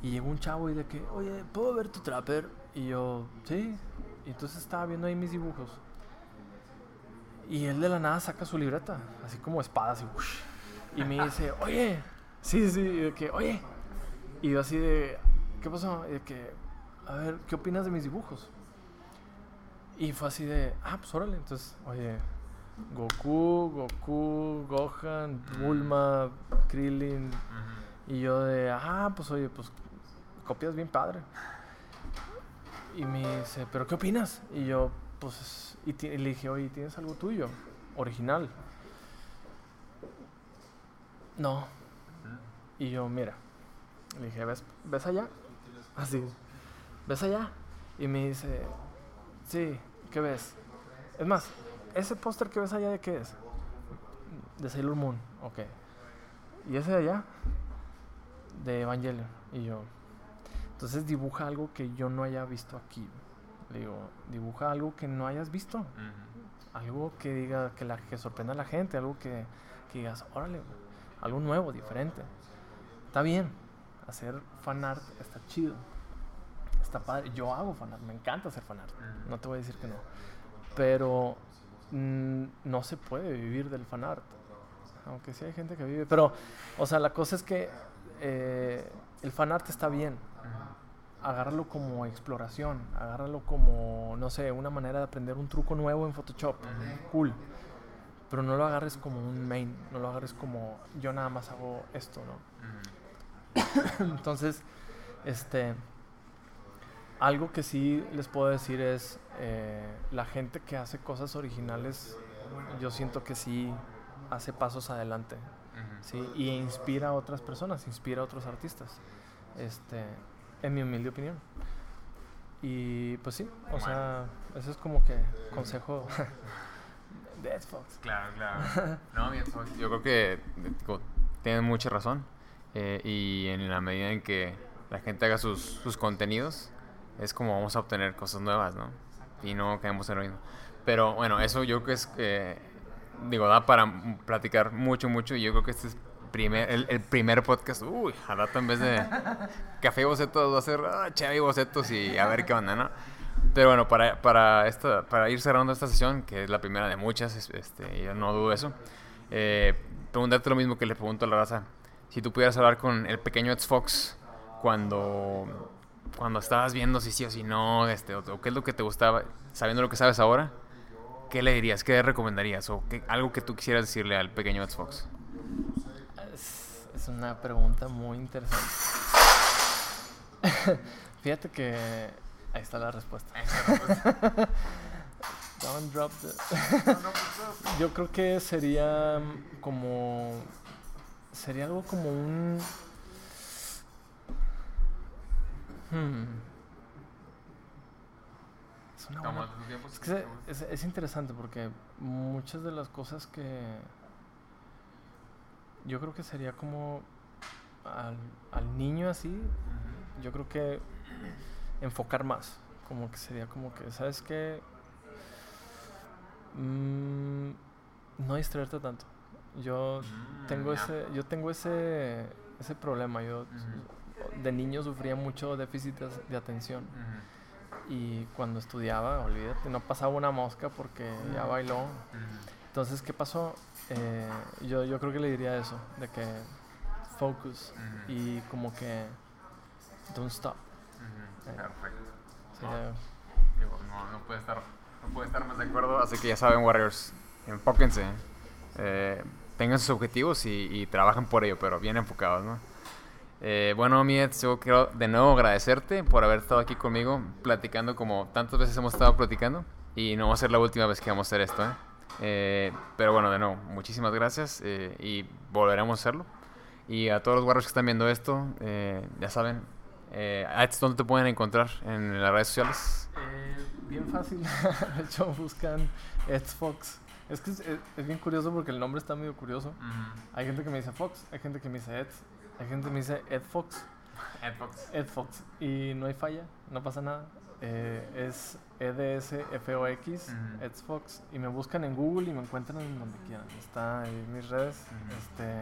Speaker 2: Y llegó un chavo y de que, oye, ¿puedo ver tu trapper? Y yo, sí. Y entonces estaba viendo ahí mis dibujos. Y él de la nada saca su libreta, así como espadas y, y me dice, *laughs* oye, sí, sí, y de que, oye. Y yo así de, ¿qué pasó? Y de que, a ver, ¿qué opinas de mis dibujos? Y fue así de, ah, pues órale. Entonces, oye, Goku, Goku, Gohan, Bulma, Krillin. Y yo de, ah, pues oye, pues copias bien padre. Y me dice, ¿pero qué opinas? Y yo, pues, y, le dije, oye, ¿tienes algo tuyo? Original. No. Y yo, mira. Le dije, ¿ves, ¿ves allá? Así. ¿Ves allá? Y me dice, sí, ¿qué ves? Es más, ¿ese póster que ves allá de qué es? De Sailor Moon, ok. ¿Y ese de allá? De Evangelion. Y yo, entonces dibuja algo que yo no haya visto aquí. Le digo, dibuja algo que no hayas visto. Algo que diga, que, la, que sorprenda a la gente, algo que, que digas, órale, algo nuevo, diferente. Está bien, hacer fanart está chido. Está padre. Yo hago fanart, me encanta hacer fanart. No te voy a decir que no. Pero no se puede vivir del fanart. Aunque sí hay gente que vive. Pero, o sea, la cosa es que eh, el fanart está bien. Agárralo como exploración, agárralo como, no sé, una manera de aprender un truco nuevo en Photoshop. Cool. Pero no lo agarres como un main, no lo agarres como yo nada más hago esto, ¿no? *coughs* Entonces, este, algo que sí les puedo decir es, eh, la gente que hace cosas originales, yo siento que sí hace pasos adelante, ¿sí? Y inspira a otras personas, inspira a otros artistas, este, en mi humilde opinión. Y pues sí, o sea, eso es como que consejo *laughs* de Xbox.
Speaker 1: Claro, claro. *laughs* No, mi Xbox, yo creo que tienen mucha razón. Eh, y en la medida en que la gente haga sus, sus contenidos, es como vamos a obtener cosas nuevas, ¿no? Y no caemos en lo mismo. Pero bueno, eso yo creo que es, que digo, da para platicar mucho, mucho. Y yo creo que este es primer, el, primer podcast. Uy, al rato en vez de café y bocetos va a ser ah, y bocetos y a ver qué onda, ¿no? Pero bueno, para, para, esta, para ir cerrando esta sesión, que es la primera de muchas, este, yo no dudo eso, eh, preguntarte lo mismo que le pregunto a la raza. Si tú pudieras hablar con el pequeño Ed Fox cuando cuando estabas viendo si sí o si no, este, o, qué es lo que te gustaba, sabiendo lo que sabes ahora, ¿qué le dirías? ¿Qué le recomendarías? ¿O qué, algo que tú quisieras decirle al pequeño Ed Fox?
Speaker 2: Es, una pregunta muy interesante. *laughs* Fíjate que ahí está la respuesta. *laughs* Don't drop *laughs* Yo creo que sería como sería algo como un Hmm. Es, que es, interesante porque muchas de las cosas que yo creo que sería como al, niño así, yo creo que enfocar más, como que sería como que, ¿sabes qué? Mm, no distraerte tanto. Yo mm, tengo ese, yo tengo ese, ese problema. Yo de niño sufría mucho déficit de atención. Y cuando estudiaba, olvídate, no pasaba una mosca porque ya bailó. Entonces, ¿qué pasó? Eh, yo, yo creo que le diría eso, de que focus y como que don't stop.
Speaker 1: Eh, Perfecto. no, no, puede estar, no puede estar más de acuerdo, así que ya saben, Warriors, enfóquense, eh, tengan sus objetivos y, y trabajen por ello, pero bien enfocados, ¿no? Eh, bueno, Miet, yo quiero de nuevo agradecerte por haber estado aquí conmigo platicando como tantas veces hemos estado platicando. Y no va a ser la última vez que vamos a hacer esto. ¿eh? Eh, pero bueno, de nuevo, muchísimas gracias y volveremos a hacerlo. Y a todos los guarros que están viendo esto, ya saben, ¿dónde te pueden encontrar en las redes sociales?
Speaker 2: bien fácil. *laughs* de hecho, buscan Xbox. Es que es, bien curioso porque el nombre está medio curioso. Hay gente que me dice Fox, hay gente que me dice Ed. Hay gente que me dice Ed Fox. *laughs*
Speaker 1: Ed Fox.
Speaker 2: Ed Fox. Y no hay falla, no pasa nada. Eh, es EDSFOX, Ed Fox. Y me buscan en Google y me encuentran en donde quieran. Está en mis redes. este,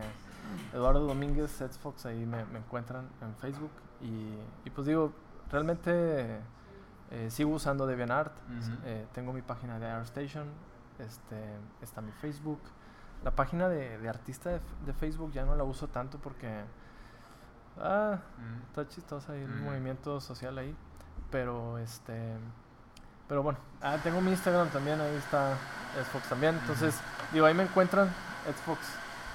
Speaker 2: Eduardo Domínguez, Xbox, ahí me, me encuentran en Facebook. Y, y pues digo, realmente eh, sigo usando DeviantArt. Eh, tengo mi página de ArtStation. Este, está mi Facebook. La página de, de artista de, de Facebook ya no la uso tanto porque... Ah,
Speaker 1: Mm.
Speaker 2: está chistosa ahí el movimiento social ahí. Pero este. Pero bueno, ah, tengo mi Instagram también, ahí está Xbox también. Entonces, digo, ahí me encuentran Xbox.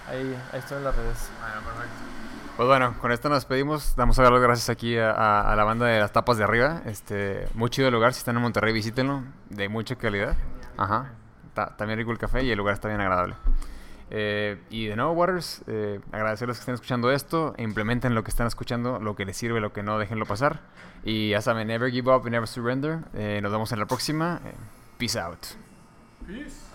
Speaker 2: Ahí, ahí estoy en las redes.
Speaker 1: Bueno, perfecto. Pues bueno, con esto nos despedimos. Damos a dar las gracias aquí a, a- a la banda de las tapas de arriba. Este, muy chido el lugar. Si están en Monterrey, visítenlo. De mucha calidad. Ajá. Ta- también rico el café y el lugar está bien agradable. Eh, y de nuevo, Waters, eh, agradecerles que estén escuchando esto. Implementen lo que están escuchando, lo que les sirve, lo que no, déjenlo pasar. Y ya saben, never give up never surrender. Eh, nos vemos en la próxima. Eh, peace out.
Speaker 2: Peace.